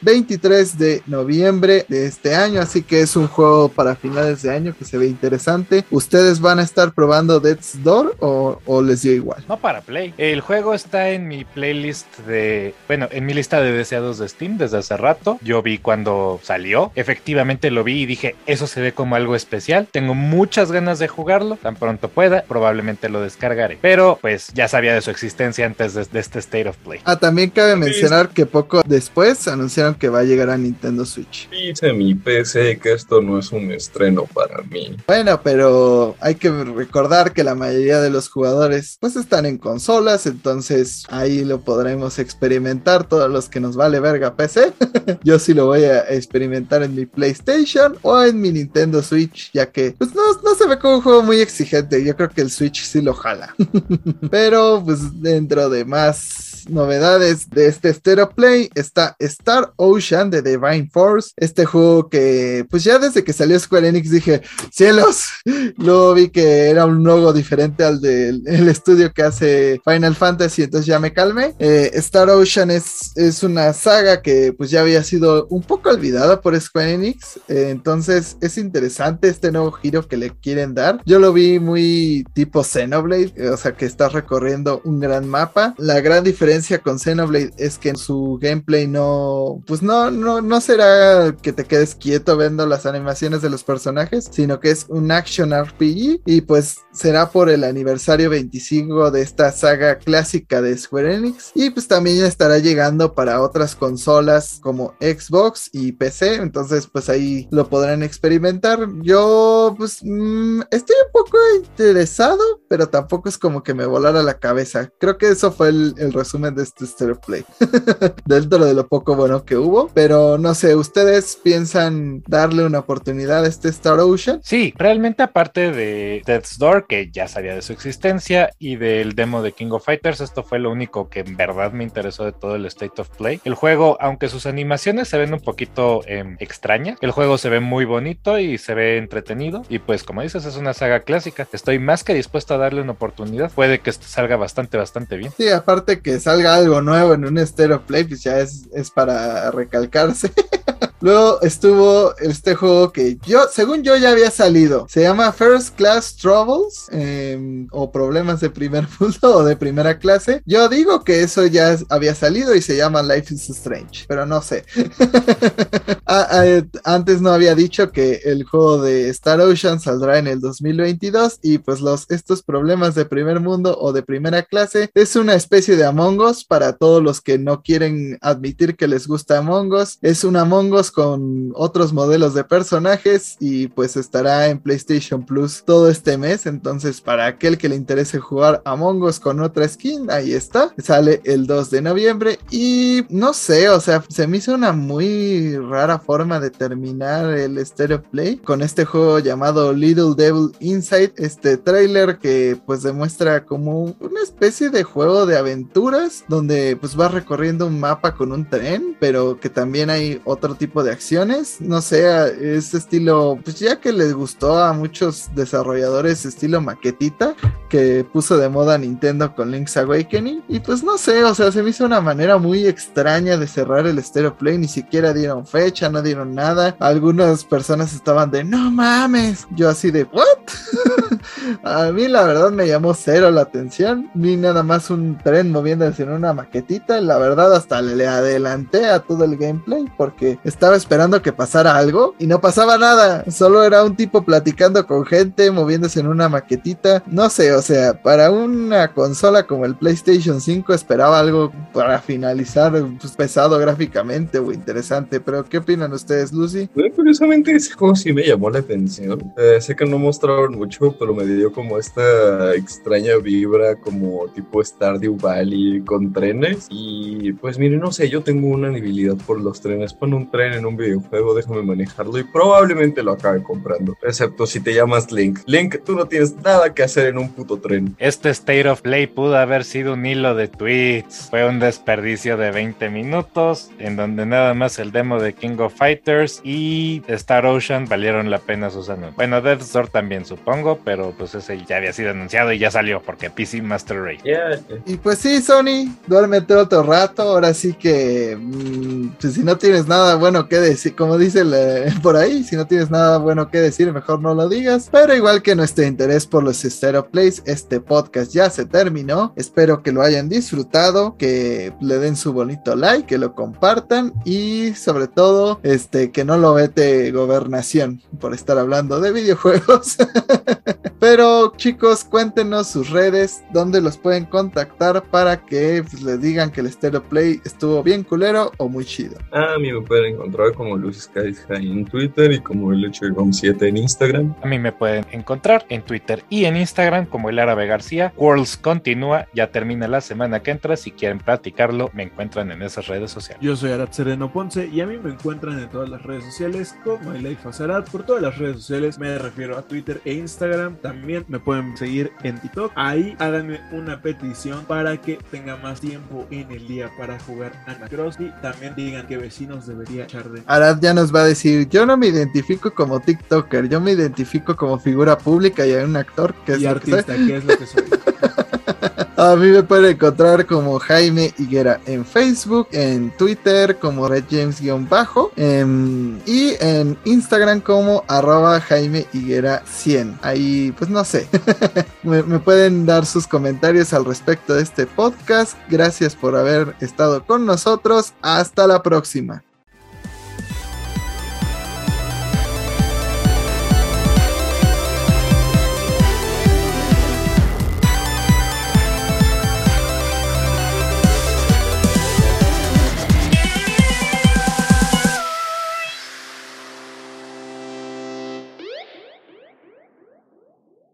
23 de noviembre de este año, así que es un juego para finales de año que se ve interesante. ¿Ustedes van a estar probando Death's Door o, o les dio igual? No para Play. El juego está en mi playlist de, bueno, en mi lista de deseados de Steam desde hace rato. Yo vi cuando salió, efectivamente lo vi y dije, eso se ve como algo especial. Tengo muchas ganas de jugarlo, tan pronto pueda, probablemente lo descargaré. Pero pues ya sabía de su existencia antes de, de este State of Play. Ah, también cabe mencionar que poco después anunciaron que va a llegar a Nintendo Switch. Dice mi PC que esto no es un estreno para mí. Bueno, pero hay que recordar que la mayoría de los jugadores pues están en consolas, entonces ahí lo podremos experimentar todos los que nos vale verga PC. Yo sí lo voy a experimentar en mi PlayStation o en mi Nintendo Switch, ya que pues no, no se ve como un juego muy exigente. Yo creo que el Switch sí lo jala. pero pues dentro de más novedades de este Stereo Play está Star Ocean de Divine Force, este juego que pues ya desde que salió Square Enix dije, cielos, luego vi que era un logo diferente al del el estudio que hace Final Fantasy, entonces ya me calmé. Eh, Star Ocean es, es una saga que pues ya había sido un poco olvidada por Square Enix, eh, entonces es interesante este nuevo giro que le quieren dar. Yo lo vi muy tipo Xenoblade, o sea que estás recorriendo un gran mapa. La gran diferencia con Xenoblade es que su gameplay no, pues no, no, no será que te quedes quieto viendo las animaciones de los personajes, sino que es un action RPG y pues será por el aniversario 25 de esta saga clásica de Square Enix y pues también estará llegando para otras consolas como Xbox y PC, entonces pues ahí lo podrán experimentar. Yo pues mmm, estoy un poco interesado, pero tampoco es como que me volara la cabeza. Creo que eso fue el resumen de este Stereo Play. Dentro de lo poco bueno que hubo. Pero no sé, ¿ustedes piensan darle una oportunidad a este Star Ocean? Sí, realmente aparte de Death's Door, que ya sabía de su existencia, y del demo de King of Fighters, esto fue lo único que en verdad me interesó de todo el State of Play. El juego, aunque sus animaciones se ven un poquito eh, extrañas, el juego se ve muy bonito y se ve entretenido. Y pues como dices, es una saga clásica. Estoy más que dispuesto a darle una oportunidad. Puede que salga bastante, bastante bien. Sí, aparte que salga algo nuevo en un Stereo Play, pues ya es, es para recalcarse. Luego estuvo este juego que yo, según yo, ya había salido. Se llama First Class Troubles eh, o Problemas de Primer Mundo o de Primera Clase. Yo digo que eso ya había salido y se llama Life is Strange, pero no sé. ah, ah, antes no había dicho que el juego de Star Ocean saldrá en el 2022 y pues los, estos problemas de primer mundo o de primera clase es una especie de Among Us para todos los que no quieren admitir que les gusta Among Us. Es un Among Us con otros modelos de personajes y pues estará en PlayStation Plus todo este mes. Entonces, para aquel que le interese jugar Among Us con otra skin, ahí está. Sale el 2 de noviembre y no sé, o sea, se me hizo una muy rara forma de terminar el Stereo Play con este juego llamado Little Devil Inside. Este trailer que pues demuestra como una especie de juego de aventuras donde pues vas recorriendo un mapa con un tren, pero que también hay otro tipo de acciones. No sé, es estilo, pues ya que les gustó a muchos desarrolladores estilo maquetita que puso de moda Nintendo con Link's Awakening. Y pues no sé, o sea, se me hizo una manera muy extraña de cerrar el Stereo Play. Ni siquiera dieron fecha, no dieron nada. Algunas personas estaban de, no mames. Yo así de, ¿what? A mí la verdad me llamó cero la atención. Vi nada más un tren moviéndose en una maquetita. La verdad hasta le adelanté a todo el gameplay porque estaba esperando que pasara algo y no pasaba nada. Solo era un tipo platicando con gente, moviéndose en una maquetita. No sé, o sea, para una consola como el PlayStation 5 esperaba algo para finalizar pues, pesado gráficamente o interesante. Pero ¿qué opinan ustedes, Lucy? Bueno, curiosamente ese juego sí me llamó la atención. Eh, sé que no mostraron mucho, pero me dio como esta extraña vibra como tipo Stardew Valley con trenes. Y pues mire, no sé, yo tengo una debilidad por los trenes. Pon un tren en un videojuego, déjame manejarlo y probablemente lo acabe comprando. Excepto si te llamas Link. Link, tú no tienes nada que hacer en un puto tren. Este State of Play pudo haber sido un hilo de tweets. Fue un desperdicio de 20 minutos en donde nada más el demo de King of Fighters y Star Ocean valieron la pena sus anuncios. Bueno, Death Store también supongo, pero pues ese ya había sido anunciado y ya salió porque PC Master Race. Yeah. Y pues sí, Sony, duérmete otro rato. Ahora sí que mm, pues, si no tienes nada bueno que decir, como dice el, por ahí, si no tienes nada bueno que decir, mejor no lo digas. Pero igual que nuestro interés por los Stereo Plays, este podcast ya se terminó. Espero que lo hayan disfrutado, que le den su bonito like, que lo compartan y sobre todo, este, que no lo vete gobernación por estar hablando de videojuegos. Pero chicos, cuéntenos sus redes, donde los pueden contactar para que pues, les digan que el Stereo Play estuvo bien culero o muy chido. A mí me pueden encontrar como Luis High en Twitter y como el 7 en Instagram. A mí me pueden encontrar en Twitter y en Instagram como el Árabe García. Worlds continúa, ya termina la semana que entra. Si quieren platicarlo, me encuentran en esas redes sociales. Yo soy Arad Sereno Ponce y a mí me encuentran en todas las redes sociales como Arad. Por todas las redes sociales me refiero a Twitter e Instagram. También me pueden seguir en TikTok. Ahí háganme una petición para que tenga más tiempo en el día para jugar Animal Crossing. También digan que vecinos debería echar de Arad ya nos va a decir, yo no me identifico como TikToker, yo me identifico como figura pública y un actor que es y que soy". artista, que es lo que soy. A mí me pueden encontrar como Jaime Higuera en Facebook, en Twitter como Red James-bajo em, y en Instagram como arroba Jaime Higuera 100. Ahí, pues no sé. me, me pueden dar sus comentarios al respecto de este podcast. Gracias por haber estado con nosotros. Hasta la próxima.